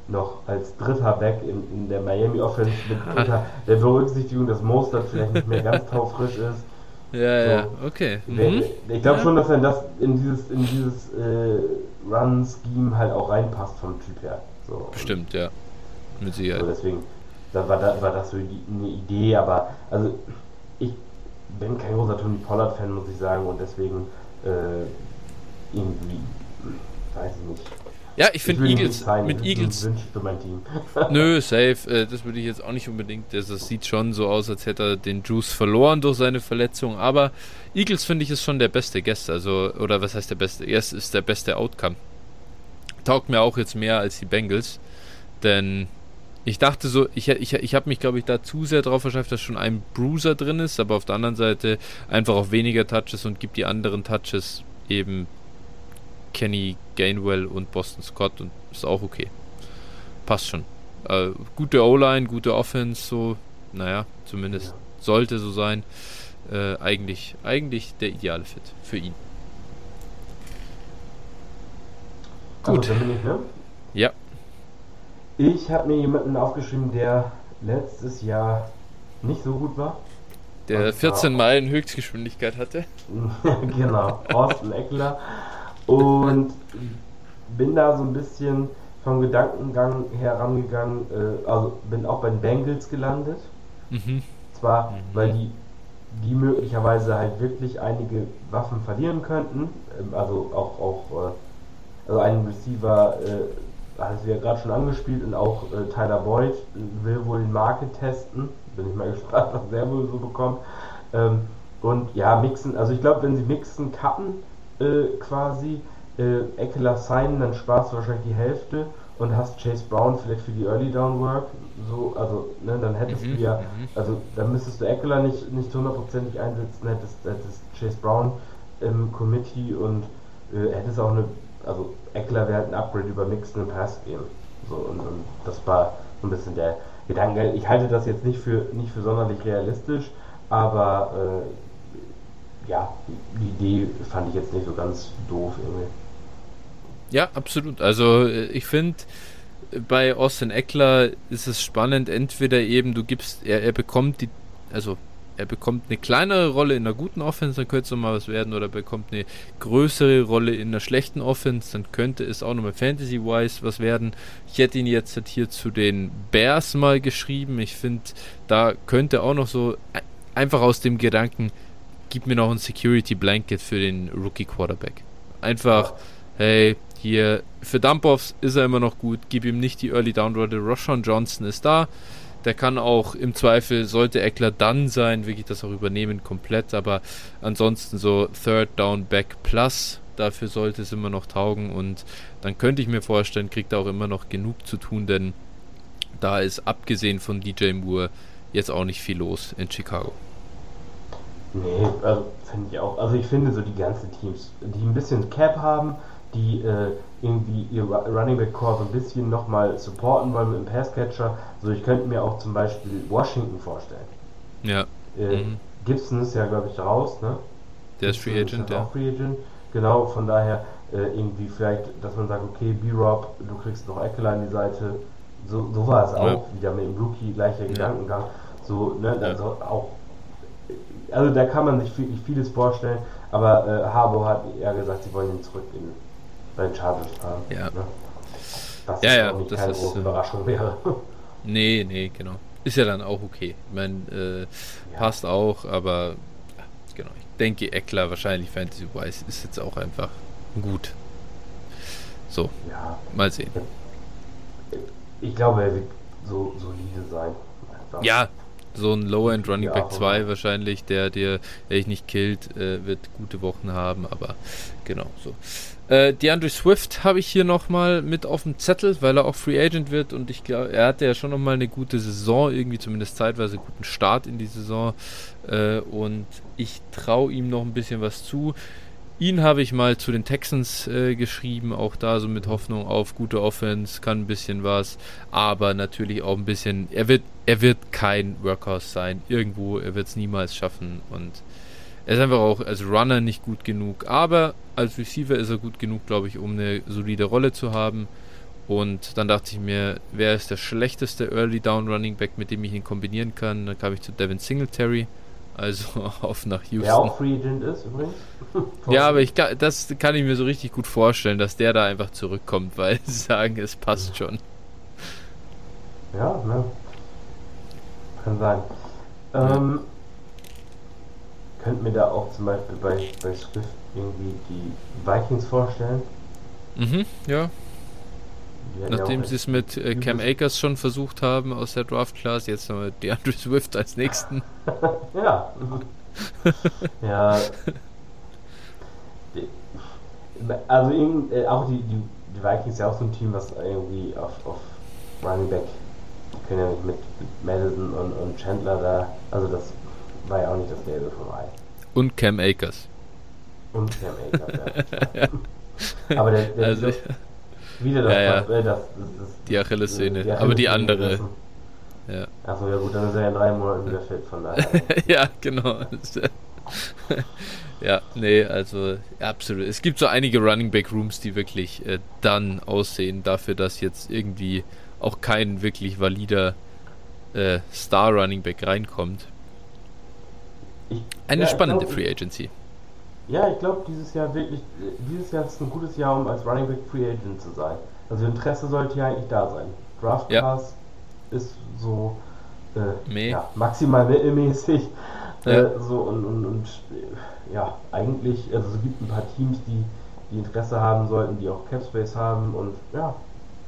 [SPEAKER 2] noch als dritter Back in, in der Miami Offense mit unter der Berücksichtigung, dass Mostert vielleicht nicht mehr ganz taufrisch ist.
[SPEAKER 1] Ja, so. ja, okay.
[SPEAKER 2] Mhm. Ich glaube ja. schon, dass er das in dieses, in dieses äh, Run-Scheme halt auch reinpasst vom Typ her. So.
[SPEAKER 1] Bestimmt, ja. Mit Sicherheit.
[SPEAKER 2] So, deswegen da war, da, war das so eine Idee, aber also ich bin kein großer Tony Pollard-Fan, muss ich sagen, und deswegen äh, irgendwie, weiß ich nicht.
[SPEAKER 1] Ja, ich finde Eagles mit Eagles. Nö, safe. Äh, das würde ich jetzt auch nicht unbedingt. Das, das, sieht schon so aus, als hätte er den Juice verloren durch seine Verletzung. Aber Eagles finde ich ist schon der beste Guest. Also, oder was heißt der beste? Erst ist der beste Outcome. Taugt mir auch jetzt mehr als die Bengals. Denn ich dachte so, ich, ich, ich habe mich, glaube ich, da zu sehr drauf verschafft, dass schon ein Bruiser drin ist, aber auf der anderen Seite einfach auf weniger Touches und gibt die anderen Touches eben Kenny Gainwell und Boston Scott und ist auch okay. Passt schon. Äh, gute O-Line, gute Offense, so, naja, zumindest ja. sollte so sein. Äh, eigentlich, eigentlich der ideale Fit für ihn. Gut.
[SPEAKER 2] Also, ich, ne?
[SPEAKER 1] Ja.
[SPEAKER 2] Ich habe mir jemanden aufgeschrieben, der letztes Jahr nicht so gut war.
[SPEAKER 1] Der
[SPEAKER 2] Und
[SPEAKER 1] 14
[SPEAKER 2] zwar-
[SPEAKER 1] Meilen Höchstgeschwindigkeit hatte.
[SPEAKER 2] genau, Austin Eckler. Und bin da so ein bisschen vom Gedankengang herangegangen, äh, also bin auch bei den Bengals gelandet.
[SPEAKER 1] Mhm.
[SPEAKER 2] Zwar,
[SPEAKER 1] Mhm.
[SPEAKER 2] weil die, die möglicherweise halt wirklich einige Waffen verlieren könnten. Ähm, also auch, auch äh, also ein Receiver, äh, hat sie ja gerade schon angespielt und auch äh, Tyler Boyd will wohl den Market testen. Bin ich mal gespannt, was der wohl so bekommt. Ähm, und ja, mixen, also ich glaube, wenn sie mixen, cutten äh, quasi, äh, Eckler signen, dann sparst du wahrscheinlich die Hälfte und hast Chase Brown vielleicht für die Early Down Work. So, also, ne, dann hättest
[SPEAKER 1] Mhm,
[SPEAKER 2] du ja,
[SPEAKER 1] mhm.
[SPEAKER 2] also dann müsstest du Eckler nicht, nicht hundertprozentig einsetzen, hättest, hättest Chase Brown im Committee und äh, hättest auch eine, also Eckler wäre halt ein Upgrade über Mixen und Pass geben. So, und, und das war so ein bisschen der Gedanke. Ich halte das jetzt nicht für nicht für sonderlich realistisch, aber äh, ja, die Idee fand ich jetzt nicht so ganz doof irgendwie.
[SPEAKER 1] Ja, absolut. Also äh, ich finde, bei Austin Eckler ist es spannend, entweder eben du gibst, er, er bekommt die, also er bekommt eine kleinere Rolle in einer guten Offense, dann könnte es nochmal was werden, oder bekommt eine größere Rolle in einer schlechten Offense, dann könnte es auch nochmal Fantasy-wise was werden. Ich hätte ihn jetzt halt hier zu den Bears mal geschrieben. Ich finde, da könnte auch noch so ein- einfach aus dem Gedanken, gib mir noch ein Security Blanket für den Rookie Quarterback. Einfach, hey, hier, für Dump-Offs ist er immer noch gut, gib ihm nicht die Early Down Rolle. Roshan Johnson ist da. Der kann auch im Zweifel, sollte Eckler dann sein, wirklich das auch übernehmen komplett, aber ansonsten so Third Down Back Plus, dafür sollte es immer noch taugen und dann könnte ich mir vorstellen, kriegt er auch immer noch genug zu tun, denn da ist abgesehen von DJ Moore jetzt auch nicht viel los in Chicago.
[SPEAKER 2] Nee, also finde ich auch. Also ich finde so die ganzen Teams, die ein bisschen Cap haben, die äh, irgendwie ihr Ru- Running Back Core so ein bisschen nochmal supporten wollen mit dem Passcatcher. So ich könnte mir auch zum Beispiel Washington vorstellen.
[SPEAKER 1] Ja,
[SPEAKER 2] Äh,
[SPEAKER 1] Mhm.
[SPEAKER 2] Gibson ist ja glaube ich raus, ne?
[SPEAKER 1] der ist Free Agent,
[SPEAKER 2] ja.
[SPEAKER 1] ja.
[SPEAKER 2] Auch Free Agent. Genau, von daher äh, irgendwie vielleicht, dass man sagt, okay, B-Rob, du kriegst noch Eckler an die Seite. So, so war es
[SPEAKER 1] Ja.
[SPEAKER 2] auch, wieder mit dem Rookie, gleicher Gedankengang. So, ne,
[SPEAKER 1] Ja.
[SPEAKER 2] also auch also da kann man sich wirklich vieles vorstellen, aber äh, Harbour hat ja gesagt, sie wollen ihn zurück in, bei den Chargers haben.
[SPEAKER 1] Ja.
[SPEAKER 2] Ne? Was
[SPEAKER 1] Ja,
[SPEAKER 2] jetzt
[SPEAKER 1] ja,
[SPEAKER 2] auch nicht
[SPEAKER 1] das
[SPEAKER 2] keine
[SPEAKER 1] ist,
[SPEAKER 2] große
[SPEAKER 1] äh,
[SPEAKER 2] Überraschung wäre.
[SPEAKER 1] Nee, nee, genau. Ist ja dann auch okay. Ich meine, äh,
[SPEAKER 2] Ja.
[SPEAKER 1] passt auch, aber ja, genau. Ich denke, Eckler wahrscheinlich Fantasy-wise ist jetzt auch einfach gut. So,
[SPEAKER 2] ja,
[SPEAKER 1] mal sehen.
[SPEAKER 2] ich glaube, er wird so solide sein. Einfach.
[SPEAKER 1] Ja, so ein Low-End Running
[SPEAKER 2] Ja,
[SPEAKER 1] Back
[SPEAKER 2] aber-
[SPEAKER 1] 2 wahrscheinlich, der dir, der nicht killt, äh, wird gute Wochen haben, aber genau so. Äh, DeAndre Swift habe ich hier nochmal mit auf dem Zettel, weil er auch Free Agent wird und ich glaube, er hatte ja schon nochmal eine gute Saison, irgendwie zumindest zeitweise guten Start in die Saison äh, und ich traue ihm noch ein bisschen was zu. Ihn habe ich mal zu den Texans äh, geschrieben, auch da so mit Hoffnung auf gute Offense, kann ein bisschen was, aber natürlich auch ein bisschen, er wird, er wird kein Workhorse sein, irgendwo, er wird es niemals schaffen und er ist einfach auch als Runner nicht gut genug, aber als Receiver ist er gut genug, glaube ich, um eine solide Rolle zu haben. Und dann dachte ich mir, wer ist der schlechteste Early Down Running Back, mit dem ich ihn kombinieren kann? Dann kam ich zu Devin Singletary, also auf nach Houston.
[SPEAKER 2] Der auch Free Agent ist übrigens.
[SPEAKER 1] Ja, aber ich kann, das kann ich mir so richtig gut vorstellen, dass der da einfach zurückkommt, weil sie sagen, es passt schon.
[SPEAKER 2] Ja, ne? Kann sein. Ähm, könnt mir da auch zum Beispiel bei, bei Swift irgendwie die Vikings vorstellen.
[SPEAKER 1] Mhm, ja.
[SPEAKER 2] Ja
[SPEAKER 1] Nachdem sie es mit äh, Cam Akers schon versucht haben aus der Draft Class, jetzt noch mit DeAndre Swift als nächsten.
[SPEAKER 2] Ja. ja. Also irgend- äh, auch die, die, die Vikings ja auch so ein Team, was irgendwie auf, auf Running Back die können ja nicht mit, Madison und, und Chandler da. Also das war ja auch nicht das Gelbe vom Ei.
[SPEAKER 1] Und Cam Akers.
[SPEAKER 2] Und Cam Akers, ja. Aber der, der
[SPEAKER 1] Also,
[SPEAKER 2] wieder das,
[SPEAKER 1] ja, ja.
[SPEAKER 2] das, das, das
[SPEAKER 1] Die Achillessehne,
[SPEAKER 2] die
[SPEAKER 1] aber die andere. Ja.
[SPEAKER 2] Achso, ja gut, dann ist er ja in drei Monaten wieder fit, von daher.
[SPEAKER 1] ja, genau. Ja, nee, also absolut. Es gibt so einige Running Back Rooms, die wirklich äh, dann aussehen, dafür, dass jetzt irgendwie auch kein wirklich valider äh, Star Running Back reinkommt. Eine ja, spannende glaub, Free Agency.
[SPEAKER 2] Ja, ich glaube, dieses Jahr wirklich, dieses Jahr ist ein gutes Jahr, um als Running Back Free Agent zu sein. Also Interesse sollte ja eigentlich da sein. Draft Pass ja. ist so äh, ja, maximal mittelmäßig. Ja. Äh, so und, und, und ja, eigentlich, also es gibt ein paar Teams, die, die Interesse haben sollten, die auch Capspace haben und ja,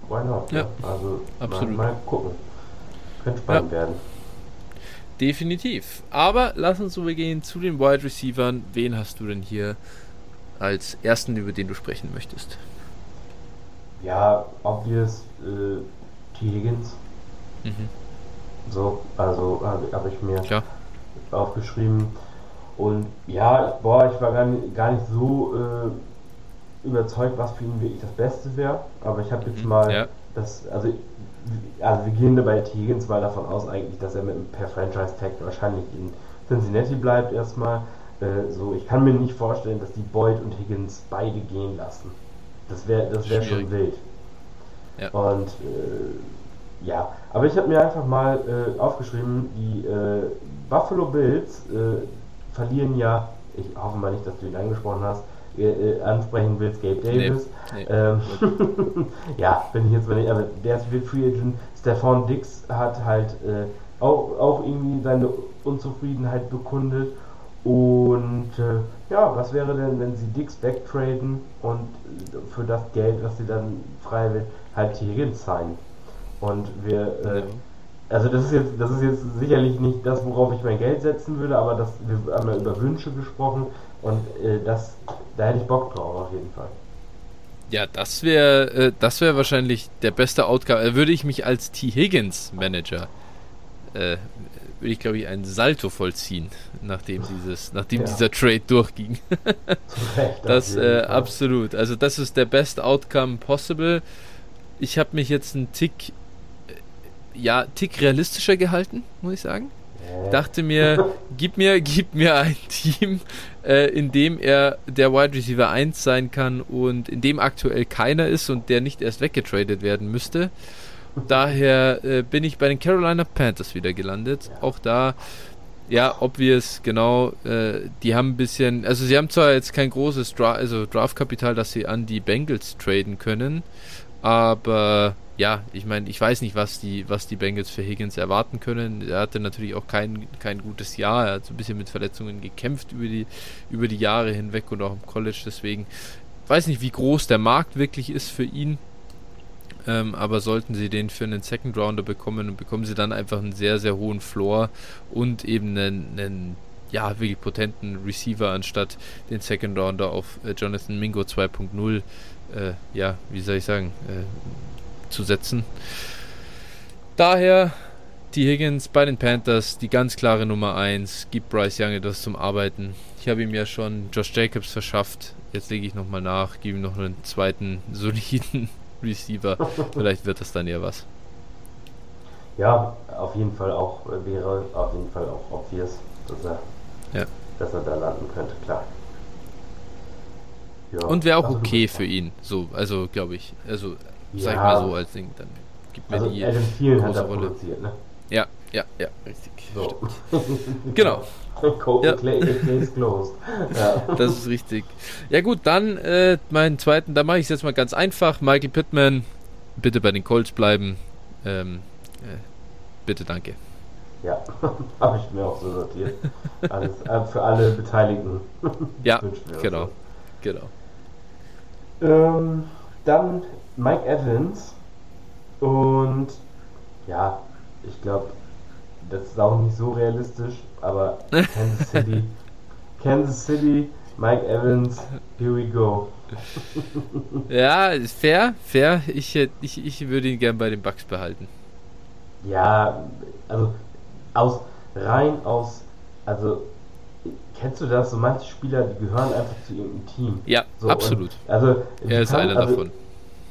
[SPEAKER 2] why not? Ja, also absolut. Mal, mal gucken. Könnte spannend werden.
[SPEAKER 1] Definitiv. Aber lass uns übergehen zu den Wide Receivern. Wen hast du denn hier als ersten, über den du sprechen möchtest?
[SPEAKER 2] Ja, obvious äh, T. Higgins. Mhm. So, also habe hab ich mir Klar. aufgeschrieben. Und ja, boah, ich war gar nicht, gar nicht so äh, überzeugt, was für ihn wirklich das Beste wäre. Aber ich habe jetzt mhm. mal ja. das, also also wir gehen bei Higgins mal davon aus eigentlich, dass er mit per Franchise Tag wahrscheinlich in Cincinnati bleibt erstmal. Äh, so, ich kann mir nicht vorstellen, dass die Boyd und Higgins beide gehen lassen. Das wäre das wäre schon wild. Ja. Und äh, ja, aber ich habe mir einfach mal äh, aufgeschrieben, die äh, Buffalo Bills äh, verlieren ja, ich hoffe mal nicht, dass du ihn angesprochen hast, äh, ansprechen willst, Gabe Davis. Nee, nee. Ähm, ja, bin ich jetzt mal nicht, aber der ist Free Agent. Stefan Dix hat halt äh, auch, auch irgendwie seine Unzufriedenheit bekundet. Und äh, ja, was wäre denn, wenn sie Dix backtraden und für das Geld, was sie dann frei will, halt Higgins sein? Und wir, äh, also das ist jetzt, das ist jetzt sicherlich nicht das, worauf ich mein Geld setzen würde, aber das, wir haben ja über Wünsche gesprochen und äh, das, da hätte ich Bock drauf auf jeden Fall.
[SPEAKER 1] Ja, das wäre äh, das wäre wahrscheinlich der beste Outcome. Äh, würde ich mich als T. Higgins Manager äh, würde ich glaube ich einen Salto vollziehen, nachdem dieses nachdem ja. dieser Trade durchging. das äh, absolut. Also das ist der best Outcome possible. Ich habe mich jetzt einen Tick äh, ja, Tick realistischer gehalten, muss ich sagen dachte mir, gib mir, gib mir ein Team, äh, in dem er der Wide Receiver 1 sein kann und in dem aktuell keiner ist und der nicht erst weggetradet werden müsste. Daher äh, bin ich bei den Carolina Panthers wieder gelandet. Auch da, ja, obvious, genau, äh, die haben ein bisschen, also sie haben zwar jetzt kein großes Dra also Draftkapital, das sie an die Bengals traden können, aber ja, ich meine, ich weiß nicht, was die, was die Bengals für Higgins erwarten können. Er hatte natürlich auch kein, kein gutes Jahr. Er hat so ein bisschen mit Verletzungen gekämpft über die, über die Jahre hinweg und auch im College. Deswegen weiß nicht, wie groß der Markt wirklich ist für ihn. Ähm, aber sollten sie den für einen Second Rounder bekommen und bekommen sie dann einfach einen sehr, sehr hohen Floor und eben einen, einen ja, wirklich potenten Receiver anstatt den Second Rounder auf äh, Jonathan Mingo 2.0. Äh, ja, wie soll ich sagen, äh, zu setzen. Daher die Higgins bei den Panthers, die ganz klare Nummer 1, gibt Bryce Young etwas zum Arbeiten. Ich habe ihm ja schon Josh Jacobs verschafft. Jetzt lege ich nochmal nach, gebe ihm noch einen zweiten soliden Receiver. Vielleicht wird das dann ja was.
[SPEAKER 2] Ja, auf jeden Fall auch wäre auf jeden Fall auch obvious, dass er, ja. dass er da landen könnte, klar.
[SPEAKER 1] Ja, Und wäre auch okay für ihn, so, also glaube ich. Also ja. Sag ich mal so als Ding, dann gibt mir also die Adam Thielen große Rolle. Produziert, ne? Ja, ja, ja, richtig. So. genau. ja. ja. Das ist richtig. Ja gut, dann äh, meinen zweiten, da mache ich es jetzt mal ganz einfach. Michael Pittman, bitte bei den Colts bleiben. Ähm, äh, bitte, danke.
[SPEAKER 2] Ja, habe ich mir auch so sortiert. Alles, äh, für alle Beteiligten.
[SPEAKER 1] ja, genau, so. genau.
[SPEAKER 2] Ähm, dann Mike Evans und ja, ich glaube, das ist auch nicht so realistisch, aber Kansas City, Kansas City, Mike Evans, here we go.
[SPEAKER 1] ja, fair, fair. Ich, ich, ich würde ihn gern bei den Bucks behalten.
[SPEAKER 2] Ja, also aus rein aus, also kennst du das? So manche Spieler, die gehören einfach zu irgendeinem Team.
[SPEAKER 1] Ja,
[SPEAKER 2] so,
[SPEAKER 1] absolut.
[SPEAKER 2] also
[SPEAKER 1] er ist kann, einer also, davon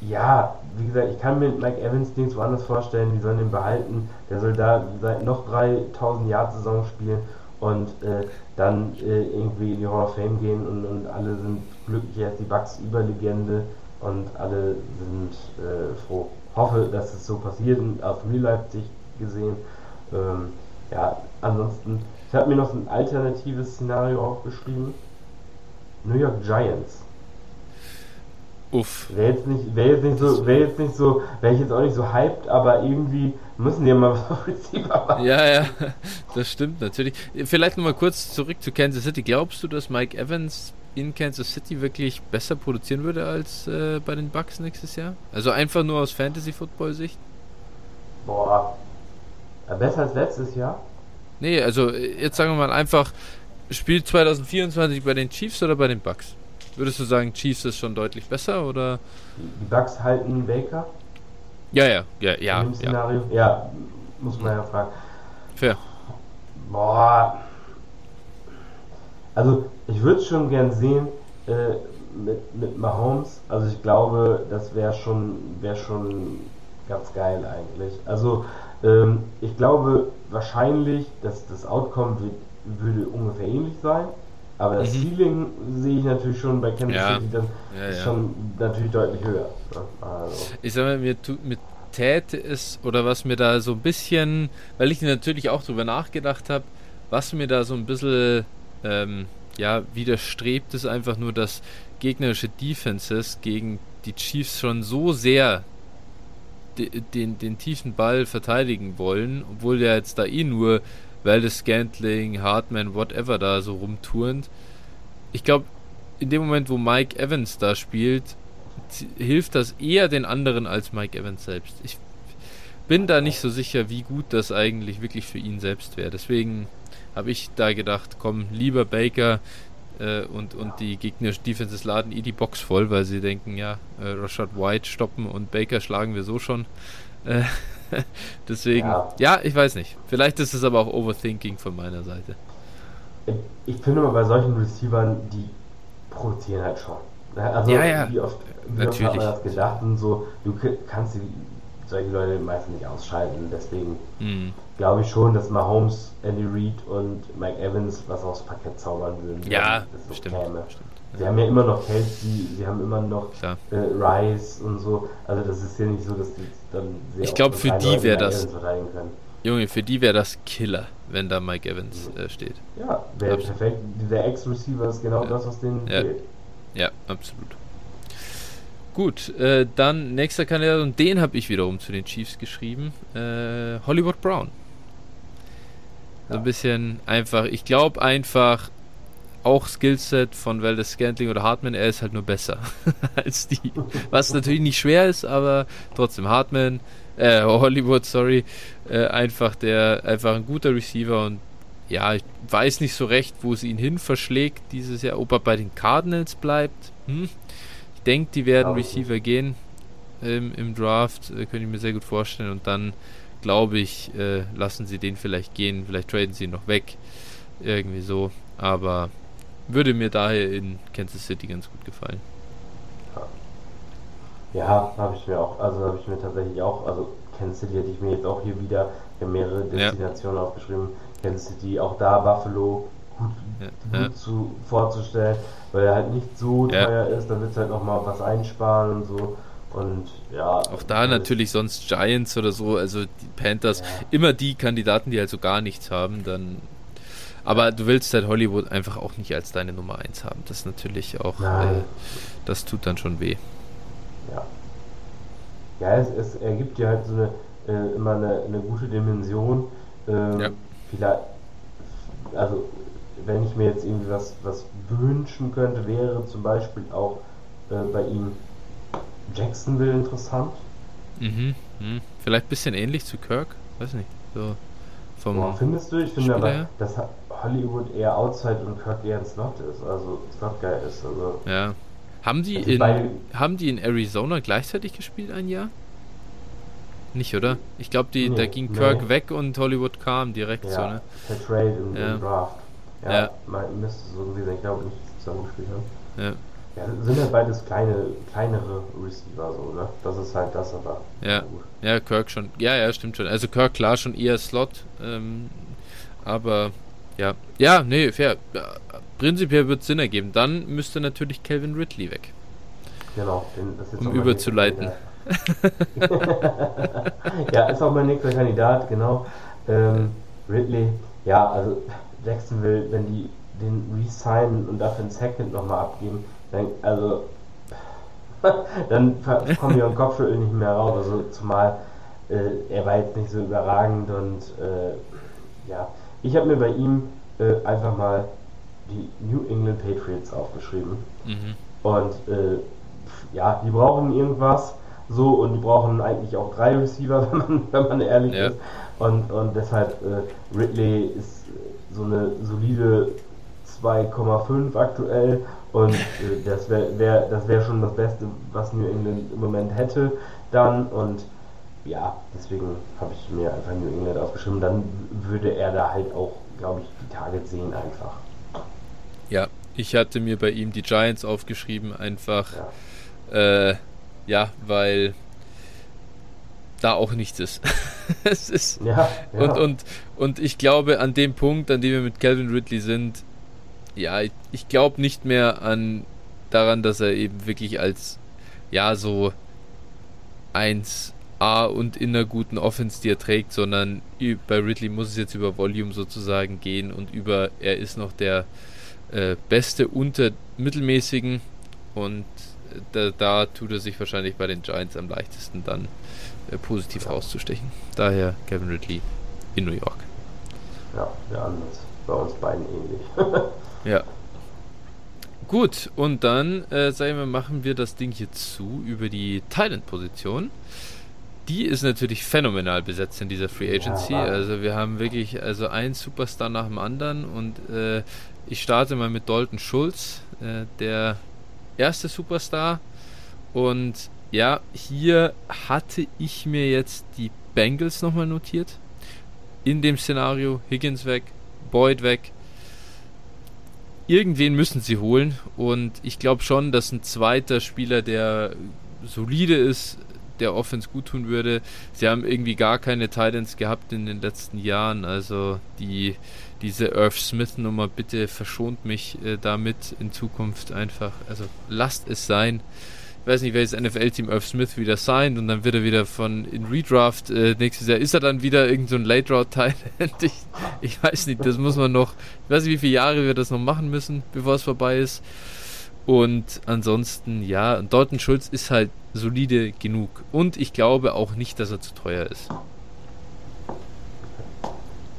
[SPEAKER 2] ja, wie gesagt, ich kann mir Mike Evans Dings woanders vorstellen, die sollen ihn behalten. Der soll da seit noch 3000 Jahr Saison spielen und äh, dann äh, irgendwie in die Hall of Fame gehen und, und alle sind glücklich, er ist die Bucks Überlegende und alle sind äh, froh. Hoffe, dass es so passiert, auf Real Sicht gesehen. Ähm, ja, ansonsten, ich habe mir noch ein alternatives Szenario aufgeschrieben. New York Giants. Uff. Wäre jetzt nicht, wäre jetzt nicht so, wäre jetzt nicht so, wäre ich jetzt auch nicht so hyped, aber irgendwie müssen die ja mal was auf
[SPEAKER 1] Receiver machen. Ja, ja, das stimmt natürlich. Vielleicht nochmal kurz zurück zu Kansas City. Glaubst du, dass Mike Evans in Kansas City wirklich besser produzieren würde als äh, bei den Bucks nächstes Jahr? Also einfach nur aus Fantasy-Football-Sicht?
[SPEAKER 2] Boah. Besser als letztes Jahr?
[SPEAKER 1] Nee, also jetzt sagen wir mal einfach, spielt 2024 bei den Chiefs oder bei den Bucks? Würdest du sagen, Chiefs ist schon deutlich besser oder?
[SPEAKER 2] Die Bucks halten Baker?
[SPEAKER 1] Ja, ja, ja, ja.
[SPEAKER 2] In dem Szenario? Ja, ja muss man ja fragen.
[SPEAKER 1] Fair.
[SPEAKER 2] Boah. Also, ich würde es schon gern sehen äh, mit, mit Mahomes. Also, ich glaube, das wäre schon, wär schon ganz geil eigentlich. Also, ähm, ich glaube wahrscheinlich, dass das Outcome wird, würde ungefähr ähnlich sein. Aber das mhm. Ceiling sehe ich natürlich schon bei Kansas ja. City dann ja, ja. schon natürlich deutlich höher.
[SPEAKER 1] Also. Ich sag mal, mir tut mit täte es oder was mir da so ein bisschen, weil ich natürlich auch drüber nachgedacht habe, was mir da so ein bisschen ähm, ja, widerstrebt, ist einfach nur, dass gegnerische Defenses gegen die Chiefs schon so sehr den, den, tiefen Ball verteidigen wollen, obwohl der jetzt da eh nur Valdez Scantling, Hartman, whatever da so rumturnt. Ich glaube, in dem Moment, wo Mike Evans da spielt, hilft das eher den anderen als Mike Evans selbst. Ich bin da nicht so sicher, wie gut das eigentlich wirklich für ihn selbst wäre. Deswegen habe ich da gedacht, komm, lieber Baker äh, und, und die gegnerischen Defenses laden eh die Box voll, weil sie denken, ja, äh, Rashad White stoppen und Baker schlagen wir so schon. Äh, Deswegen, ja. ja. ich weiß nicht. Vielleicht ist es aber auch Overthinking von meiner Seite.
[SPEAKER 2] Ich finde mal bei solchen Receivern, die produzieren halt schon.
[SPEAKER 1] Also ja, ja.
[SPEAKER 2] wie oft, wie Natürlich. oft hat man das gedacht und so, du kannst die, solche Leute meistens nicht ausschalten. Deswegen mhm. Glaube ich schon, dass Mahomes, Andy Reid und Mike Evans was aufs Parkett zaubern würden.
[SPEAKER 1] Ja, das so bestimmt, bestimmt.
[SPEAKER 2] Sie haben ja immer noch Kelsey, sie haben immer noch äh, Rice und so. Also das ist ja nicht so, dass die dann
[SPEAKER 1] sehr Ich glaube, für die wäre das. Junge, für die wäre das Killer, wenn da Mike Evans äh, steht.
[SPEAKER 2] Ja, wäre perfekt. Der Ex-Receiver ist genau ja. das, was denen
[SPEAKER 1] ja. fehlt. Ja, absolut. Gut, äh, dann nächster Kandidat und den habe ich wiederum zu den Chiefs geschrieben. Äh, Hollywood Brown. So ein bisschen einfach, ich glaube einfach, auch Skillset von Valdez Scantling oder Hartman, er ist halt nur besser als die. Was natürlich nicht schwer ist, aber trotzdem Hartman, äh, Hollywood, sorry, äh, einfach der, einfach ein guter Receiver und ja, ich weiß nicht so recht, wo es ihn hin verschlägt dieses Jahr, ob er bei den Cardinals bleibt. Hm? Ich denke, die werden Receiver gehen ähm, im Draft, äh, könnte ich mir sehr gut vorstellen und dann glaube ich, äh, lassen sie den vielleicht gehen, vielleicht traden sie ihn noch weg, irgendwie so, aber würde mir daher in Kansas City ganz gut gefallen.
[SPEAKER 2] Ja, habe ich mir auch, also habe ich mir tatsächlich auch, also Kansas City hätte ich mir jetzt auch hier wieder mehrere Destinationen ja. aufgeschrieben. Kansas City, auch da Buffalo gut, ja, gut. Zu, vorzustellen, weil er halt nicht so teuer ist, da wird es halt nochmal was einsparen und so. Und ja.
[SPEAKER 1] Auch da natürlich sonst Giants oder so, also die Panthers, immer die Kandidaten, die halt so gar nichts haben, dann aber du willst halt Hollywood einfach auch nicht als deine Nummer 1 haben. Das natürlich auch, äh, das tut dann schon weh.
[SPEAKER 2] Ja. Ja, es, es ergibt dir halt so eine, äh, immer eine, eine, gute Dimension. Ähm, ja. Vielleicht, also wenn ich mir jetzt irgendwie was, was wünschen könnte, wäre zum Beispiel auch äh, bei ihm Jacksonville interessant.
[SPEAKER 1] Mhm, mh. Vielleicht ein bisschen ähnlich zu Kirk, weiß nicht. So
[SPEAKER 2] vom Boah, findest du? Ich finde aber, dass Hollywood eher Outside und Kirk eher ein Slot ist, also Slot geil ist. Also
[SPEAKER 1] ja. Haben die, also in, haben die in Arizona gleichzeitig gespielt ein Jahr? Nicht, oder? Ich glaube, nee, da ging Kirk nee. weg und Hollywood kam direkt ja, so, ne?
[SPEAKER 2] Per Trade im, ja. Draft. Ja, ja. müsste so gewesen sein. Ich glaube nicht, zusammengespielt haben. Ja. Ja, sind halt beides kleine, kleinere Receiver so, ne? Das ist halt das, aber.
[SPEAKER 1] Ja, ja, Kirk schon. Ja, ja, stimmt schon. Also Kirk klar schon eher Slot, ähm, aber Ja, ja, nee, fair. Prinzipiell wird es Sinn ergeben. Dann müsste natürlich Calvin Ridley weg.
[SPEAKER 2] Genau, den, das ist
[SPEAKER 1] um überzuleiten.
[SPEAKER 2] ja, ist auch mein nächster Kandidat, genau. Ähm, Ridley, ja, also Jacksonville, wenn die den resignen und dafür ein Second nochmal abgeben, dann, also, dann kommen wir im Kopfschütteln nicht mehr raus. Also, zumal äh, er war jetzt nicht so überragend und äh, ja, ich habe mir bei ihm äh, einfach mal die New England Patriots aufgeschrieben. Mhm. Und äh, ja, die brauchen irgendwas so und die brauchen eigentlich auch drei Receiver, wenn man, wenn man ehrlich ja. ist. Und, und deshalb äh, Ridley ist so eine solide 2,5 aktuell und äh, das wäre wär, das wär schon das Beste, was New England im Moment hätte dann und ja, deswegen habe ich mir einfach New England aufgeschrieben. Dann würde er da halt auch, glaube ich, die Tage sehen einfach.
[SPEAKER 1] Ja, ich hatte mir bei ihm die Giants aufgeschrieben, einfach ja, äh, ja weil da auch nichts ist. es ist ja, ja. Und, und, und ich glaube, an dem Punkt, an dem wir mit Calvin Ridley sind, ja, ich, ich glaube nicht mehr an daran, dass er eben wirklich als ja so eins A und in einer guten Offense, die er trägt, sondern bei Ridley muss es jetzt über Volume sozusagen gehen und über, er ist noch der äh, Beste unter Mittelmäßigen und äh, da, da, tut er sich wahrscheinlich bei den Giants am leichtesten dann äh, positiv ja. rauszustechen. Daher Kevin Ridley in New York.
[SPEAKER 2] Ja, wir anders. Bei uns beiden ähnlich.
[SPEAKER 1] ja. Gut, und dann, äh, sagen wir, machen wir das Ding hier zu über die Thailand-Position die ist natürlich phänomenal besetzt in dieser Free Agency. Also wir haben wirklich also einen Superstar nach dem anderen und äh, ich starte mal mit Dalton Schulz, äh, der erste Superstar. Und ja, hier hatte ich mir jetzt die Bengals nochmal notiert. In dem Szenario Higgins weg, Boyd weg. Irgendwen müssen sie holen und ich glaube schon, dass ein zweiter Spieler, der solide ist, der Offense gut tun würde. Sie haben irgendwie gar keine Titans gehabt in den letzten Jahren. Also die diese Irv Smith Nummer bitte verschont mich äh, damit in Zukunft einfach. Also lasst es sein. Ich weiß nicht, welches NFL-Team Irv Smith wieder signed und dann wird er wieder von in Redraft äh, nächstes Jahr ist er dann wieder irgend so ein Late Route Teil. ich, ich weiß nicht, das muss man noch. Ich weiß nicht, wie viele Jahre wir das noch machen müssen, bevor es vorbei ist. Und ansonsten, ja, Dalton Schulz ist halt solide genug. Und ich glaube auch nicht, dass er zu teuer ist.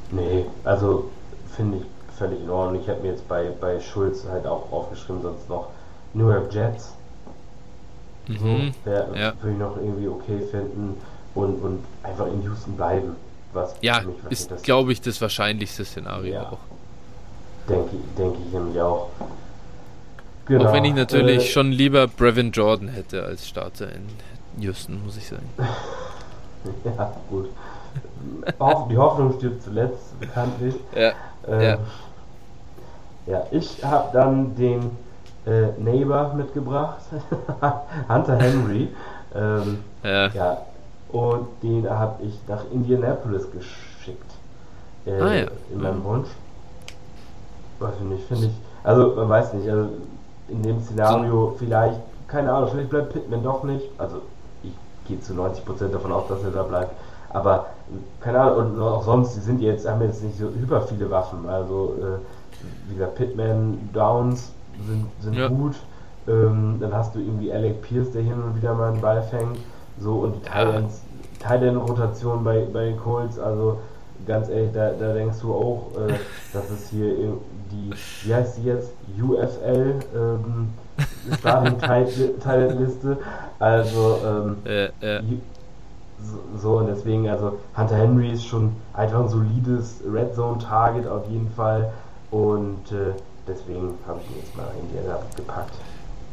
[SPEAKER 2] Nee, also finde ich völlig in Ordnung. Ich habe mir jetzt bei, bei Schulz halt auch aufgeschrieben, sonst noch New York Jets. Mhm, so, wär, ja. Würde ich noch irgendwie okay finden und, und einfach in Houston bleiben.
[SPEAKER 1] Was ja, ist, glaube ich, das wahrscheinlichste Szenario ja. auch.
[SPEAKER 2] Denke, denke ich nämlich auch.
[SPEAKER 1] Genau. Auch wenn ich natürlich äh, schon lieber Brevin Jordan hätte als Starter in Houston, muss ich sagen.
[SPEAKER 2] ja, gut. Die Hoffnung stirbt zuletzt, bekanntlich.
[SPEAKER 1] Ja. Ähm, ja.
[SPEAKER 2] ja, ich habe dann den äh, Neighbor mitgebracht, Hunter Henry. Ähm, ja. ja. Und den habe ich nach Indianapolis geschickt. Äh, ah, ja. In meinem Wunsch. Weiß ich nicht, finde ich. Also, man weiß nicht, also in dem Szenario vielleicht, keine Ahnung, vielleicht bleibt Pittman doch nicht. Also ich gehe zu 90% davon aus, dass er da bleibt. Aber keine Ahnung, und auch sonst, die sind jetzt, haben jetzt nicht so über viele Waffen. Also äh, wie gesagt, Pitman Downs sind, sind ja. gut. Ähm, dann hast du irgendwie Alec Pierce, der hin und wieder mal einen Ball fängt. So und die Thailand-Rotation bei, bei den Colts, also ganz ehrlich, da, da denkst du auch, äh, dass es hier die, wie heißt die jetzt, UFL ähm, Starting-Talent-Liste. Also, ähm, äh, äh. So, und deswegen, also Hunter Henry ist schon einfach ein solides Red Zone-Target auf jeden Fall. Und äh, deswegen habe ich ihn jetzt mal in die Erde gepackt.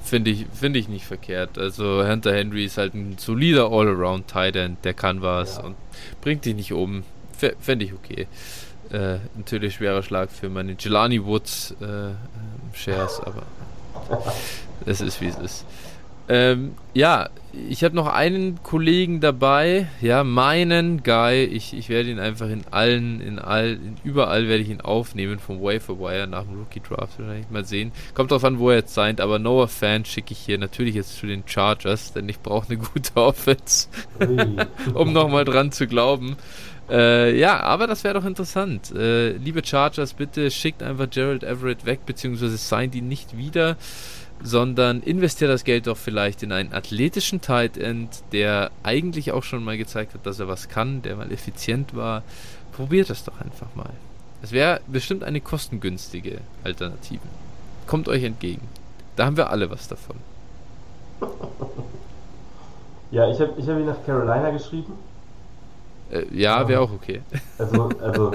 [SPEAKER 1] Finde ich, find ich nicht verkehrt. Also Hunter Henry ist halt ein solider All-Around-Tight der kann was ja. und bringt dich nicht um. Fände ich okay. Äh, natürlich schwerer Schlag für meine Jelani Woods äh, Shares, aber es ist wie es ist. Ähm, ja, ich habe noch einen Kollegen dabei, ja, meinen Guy. Ich, ich werde ihn einfach in allen, in all, in überall werde ich ihn aufnehmen vom Wafer Wire nach dem Rookie Draft. Wahrscheinlich mal sehen. Kommt drauf an, wo er jetzt seid, aber Noah Fan schicke ich hier natürlich jetzt zu den Chargers, denn ich brauche eine gute Offense, um nochmal dran zu glauben. Äh, ja, aber das wäre doch interessant. Äh, liebe Chargers, bitte schickt einfach Gerald Everett weg, beziehungsweise signed ihn nicht wieder sondern investiert das Geld doch vielleicht in einen athletischen Tight End, der eigentlich auch schon mal gezeigt hat, dass er was kann, der mal effizient war. Probiert das doch einfach mal. Es wäre bestimmt eine kostengünstige Alternative. Kommt euch entgegen. Da haben wir alle was davon.
[SPEAKER 2] Ja, ich habe ich hab ihn nach Carolina geschrieben.
[SPEAKER 1] Äh, ja, wäre auch okay.
[SPEAKER 2] Also, also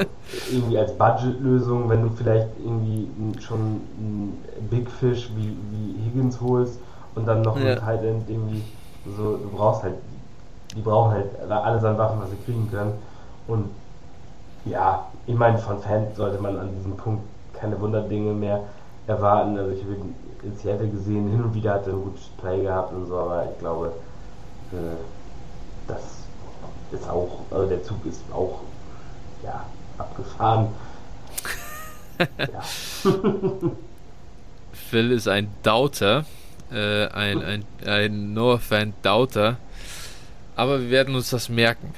[SPEAKER 2] irgendwie als Budgetlösung, wenn du vielleicht irgendwie schon einen Big Fish wie, wie Higgins holst und dann noch ja. ein Tight End irgendwie so, du brauchst halt, die brauchen halt alles an Waffen, was sie kriegen können. Und ja, ich meine, von Fans sollte man an diesem Punkt keine Wunderdinge mehr erwarten. Also ich habe ihn in Seattle gesehen, hin und wieder hat er ein gutes Play gehabt und so, aber ich glaube, äh, das ist auch, also der Zug ist auch, ja, abgefahren.
[SPEAKER 1] ja. Phil ist ein Doubter, äh, ein, ein, ein Noah-Fan-Doubter, aber wir werden uns das merken.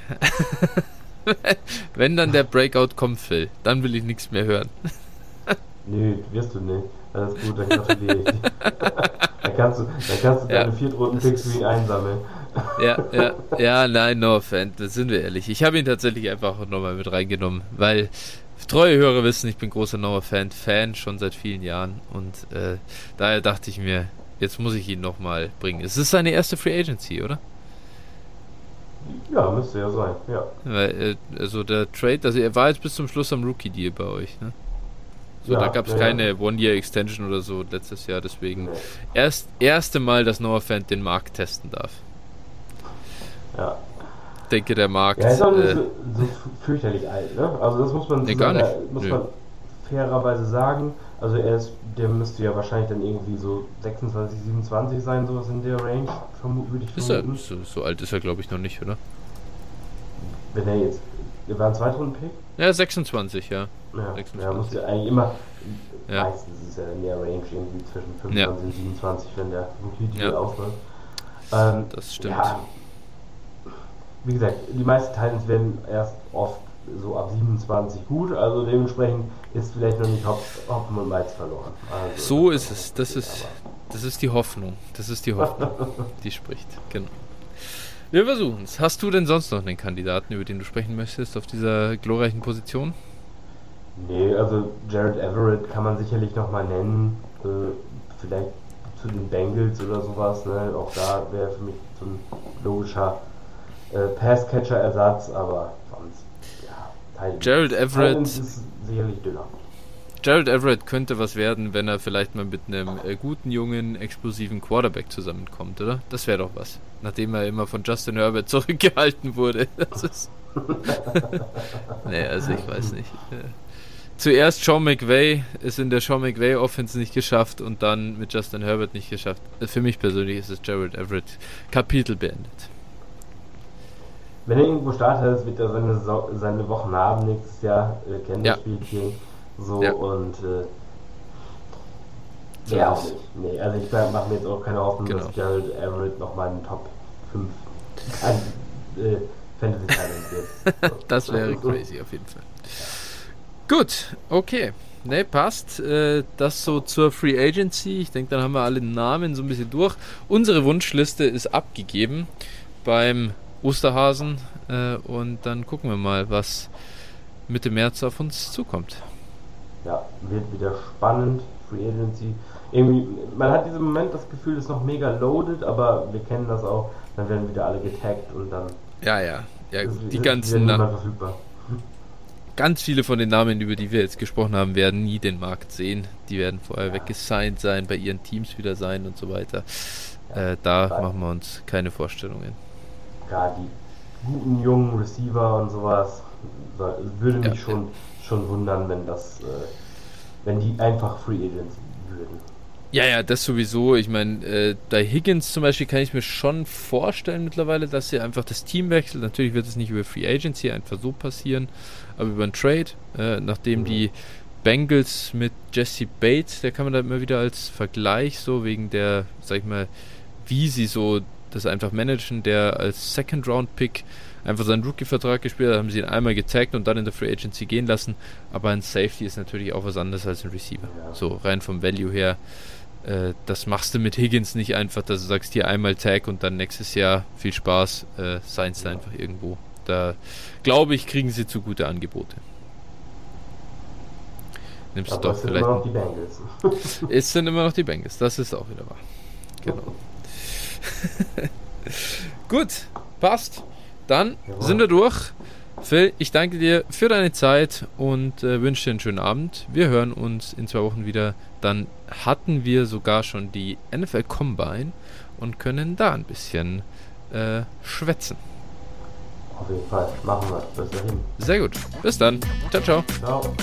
[SPEAKER 1] Wenn dann der Breakout kommt, Phil, dann will ich nichts mehr hören.
[SPEAKER 2] nee, wirst du nicht. Alles gut, dann gratuliere ich. dann kannst du, dann kannst du ja, deine Viertrunden-Picks wie ihn einsammeln
[SPEAKER 1] ja, ja, ja, nein, no offense, das sind wir ehrlich. Ich habe ihn tatsächlich einfach nochmal mit reingenommen, weil treue Hörer wissen, ich bin großer Noah Fan, Fan schon seit vielen Jahren und äh, daher dachte ich mir, jetzt muss ich ihn nochmal bringen. Es ist seine erste Free Agency, oder?
[SPEAKER 2] Ja, müsste ja sein, ja.
[SPEAKER 1] Weil, äh, also der Trade, also er war jetzt bis zum Schluss am Rookie-Deal bei euch, ne? So, ja, da gab es ja, keine ja. One-Year-Extension oder so letztes Jahr, deswegen erst erste Mal, dass Noah Fan den Markt testen darf.
[SPEAKER 2] Ja.
[SPEAKER 1] Denke, der Markt.
[SPEAKER 2] Ja, ist auch nicht äh, so, so, fürchterlich alt, ne? Also das muss man,
[SPEAKER 1] nee, nicht.
[SPEAKER 2] muss man fairerweise sagen. Also er ist, der müsste ja wahrscheinlich dann irgendwie so 26, 27 sein, sowas in der Range, vermute würde ich
[SPEAKER 1] ist. Er, so, so, alt ist er glaube ich noch nicht, oder?
[SPEAKER 2] Wenn er jetzt, er war ein Zweitrunden-Pick?
[SPEAKER 1] Ja, 26, ja.
[SPEAKER 2] Ja, 26. ja muss ja eigentlich immer, ja. meistens ist er in der Range irgendwie zwischen 25 ja. und 27, wenn der Rookie-Deal ja. aufläuft. Ähm,
[SPEAKER 1] das stimmt.
[SPEAKER 2] Ja, wie gesagt, die meisten Titans werden erst oft so ab 27 gut, also dementsprechend ist vielleicht noch nicht Hopfen und Malz verloren. Also
[SPEAKER 1] so ist es, das ist, das ist die Hoffnung, das ist die Hoffnung, die spricht, genau. Wir versuchen es. Hast du denn sonst noch einen Kandidaten, über den du sprechen möchtest, auf dieser glorreichen Position?
[SPEAKER 2] Nee, also Jared Everett kann man sicherlich nochmal nennen. Äh, vielleicht zu den Bengals oder sowas. Ne? Auch da wäre für mich so ein logischer äh, Passcatcher-Ersatz, aber sonst, ja,
[SPEAKER 1] Teil Gerald Everett ist sicherlich dünner. Gerald Everett könnte was werden, wenn er vielleicht mal mit einem äh, guten, jungen, explosiven Quarterback zusammenkommt, oder? Das wäre doch was. Nachdem er immer von Justin Herbert zurückgehalten wurde. Das ist. nee, also ich weiß nicht. Äh, zuerst Sean McVay ist in der Sean McVay Offense nicht geschafft und dann mit Justin Herbert nicht geschafft. Für mich persönlich ist es Gerald Everett Kapitel beendet
[SPEAKER 2] wenn er irgendwo startet, wird er seine, seine Wochen haben nächstes Jahr, äh, kennen ja. das Spielchen. So ja. und äh, ja, auch nicht. Nee, also ich mache mir jetzt auch keine Hoffnung, genau. dass Gerald Everett nochmal in den Top 5 an, äh, Fantasy Talent wird.
[SPEAKER 1] das wäre crazy auf jeden Fall. Gut, okay. Ne, passt. Äh, das so zur Free Agency. Ich denke, dann haben wir alle Namen so ein bisschen durch. Unsere Wunschliste ist abgegeben beim Osterhasen äh, und dann gucken wir mal, was Mitte März auf uns zukommt.
[SPEAKER 2] Ja, wird wieder spannend. Free Agency. Irgendwie, man hat diesen Moment das Gefühl, es ist noch mega loaded, aber wir kennen das auch. Dann werden wieder alle getaggt und dann.
[SPEAKER 1] Ja, ja. ja die ganzen. Ganz viele von den Namen, über die wir jetzt gesprochen haben, werden nie den Markt sehen. Die werden vorher ja. weggesigned sein, bei ihren Teams wieder sein und so weiter. Ja, äh, da machen wir uns keine Vorstellungen
[SPEAKER 2] ja, die guten jungen Receiver und sowas, würde mich ja. schon, schon wundern, wenn das, äh, wenn die einfach Free Agents würden.
[SPEAKER 1] Ja, ja, das sowieso. Ich meine, äh, bei Higgins zum Beispiel kann ich mir schon vorstellen mittlerweile, dass sie einfach das Team wechselt. Natürlich wird es nicht über Free Agency einfach so passieren, aber über einen Trade, äh, nachdem mhm. die Bengals mit Jesse Bates, der kann man da immer wieder als Vergleich so wegen der, sag ich mal, wie sie so das einfach managen, der als Second Round Pick einfach seinen Rookie-Vertrag gespielt hat, haben sie ihn einmal getaggt und dann in der Free Agency gehen lassen. Aber ein Safety ist natürlich auch was anderes als ein Receiver. Ja. So rein vom Value her. Äh, das machst du mit Higgins nicht einfach, dass du sagst, hier einmal Tag und dann nächstes Jahr viel Spaß, äh, seien ja. einfach irgendwo. Da glaube ich, kriegen sie zu gute Angebote. Nimmst du doch vielleicht. Immer noch die Bengals. es sind immer noch die Bengals, das ist auch wieder wahr. Genau. Gut, passt. Dann Jawohl. sind wir durch. Phil, ich danke dir für deine Zeit und äh, wünsche dir einen schönen Abend. Wir hören uns in zwei Wochen wieder. Dann hatten wir sogar schon die NFL Combine und können da ein bisschen äh, schwätzen.
[SPEAKER 2] Auf jeden Fall, machen wir. Bis dahin.
[SPEAKER 1] Sehr gut. Bis dann. Ciao, ciao. Ciao.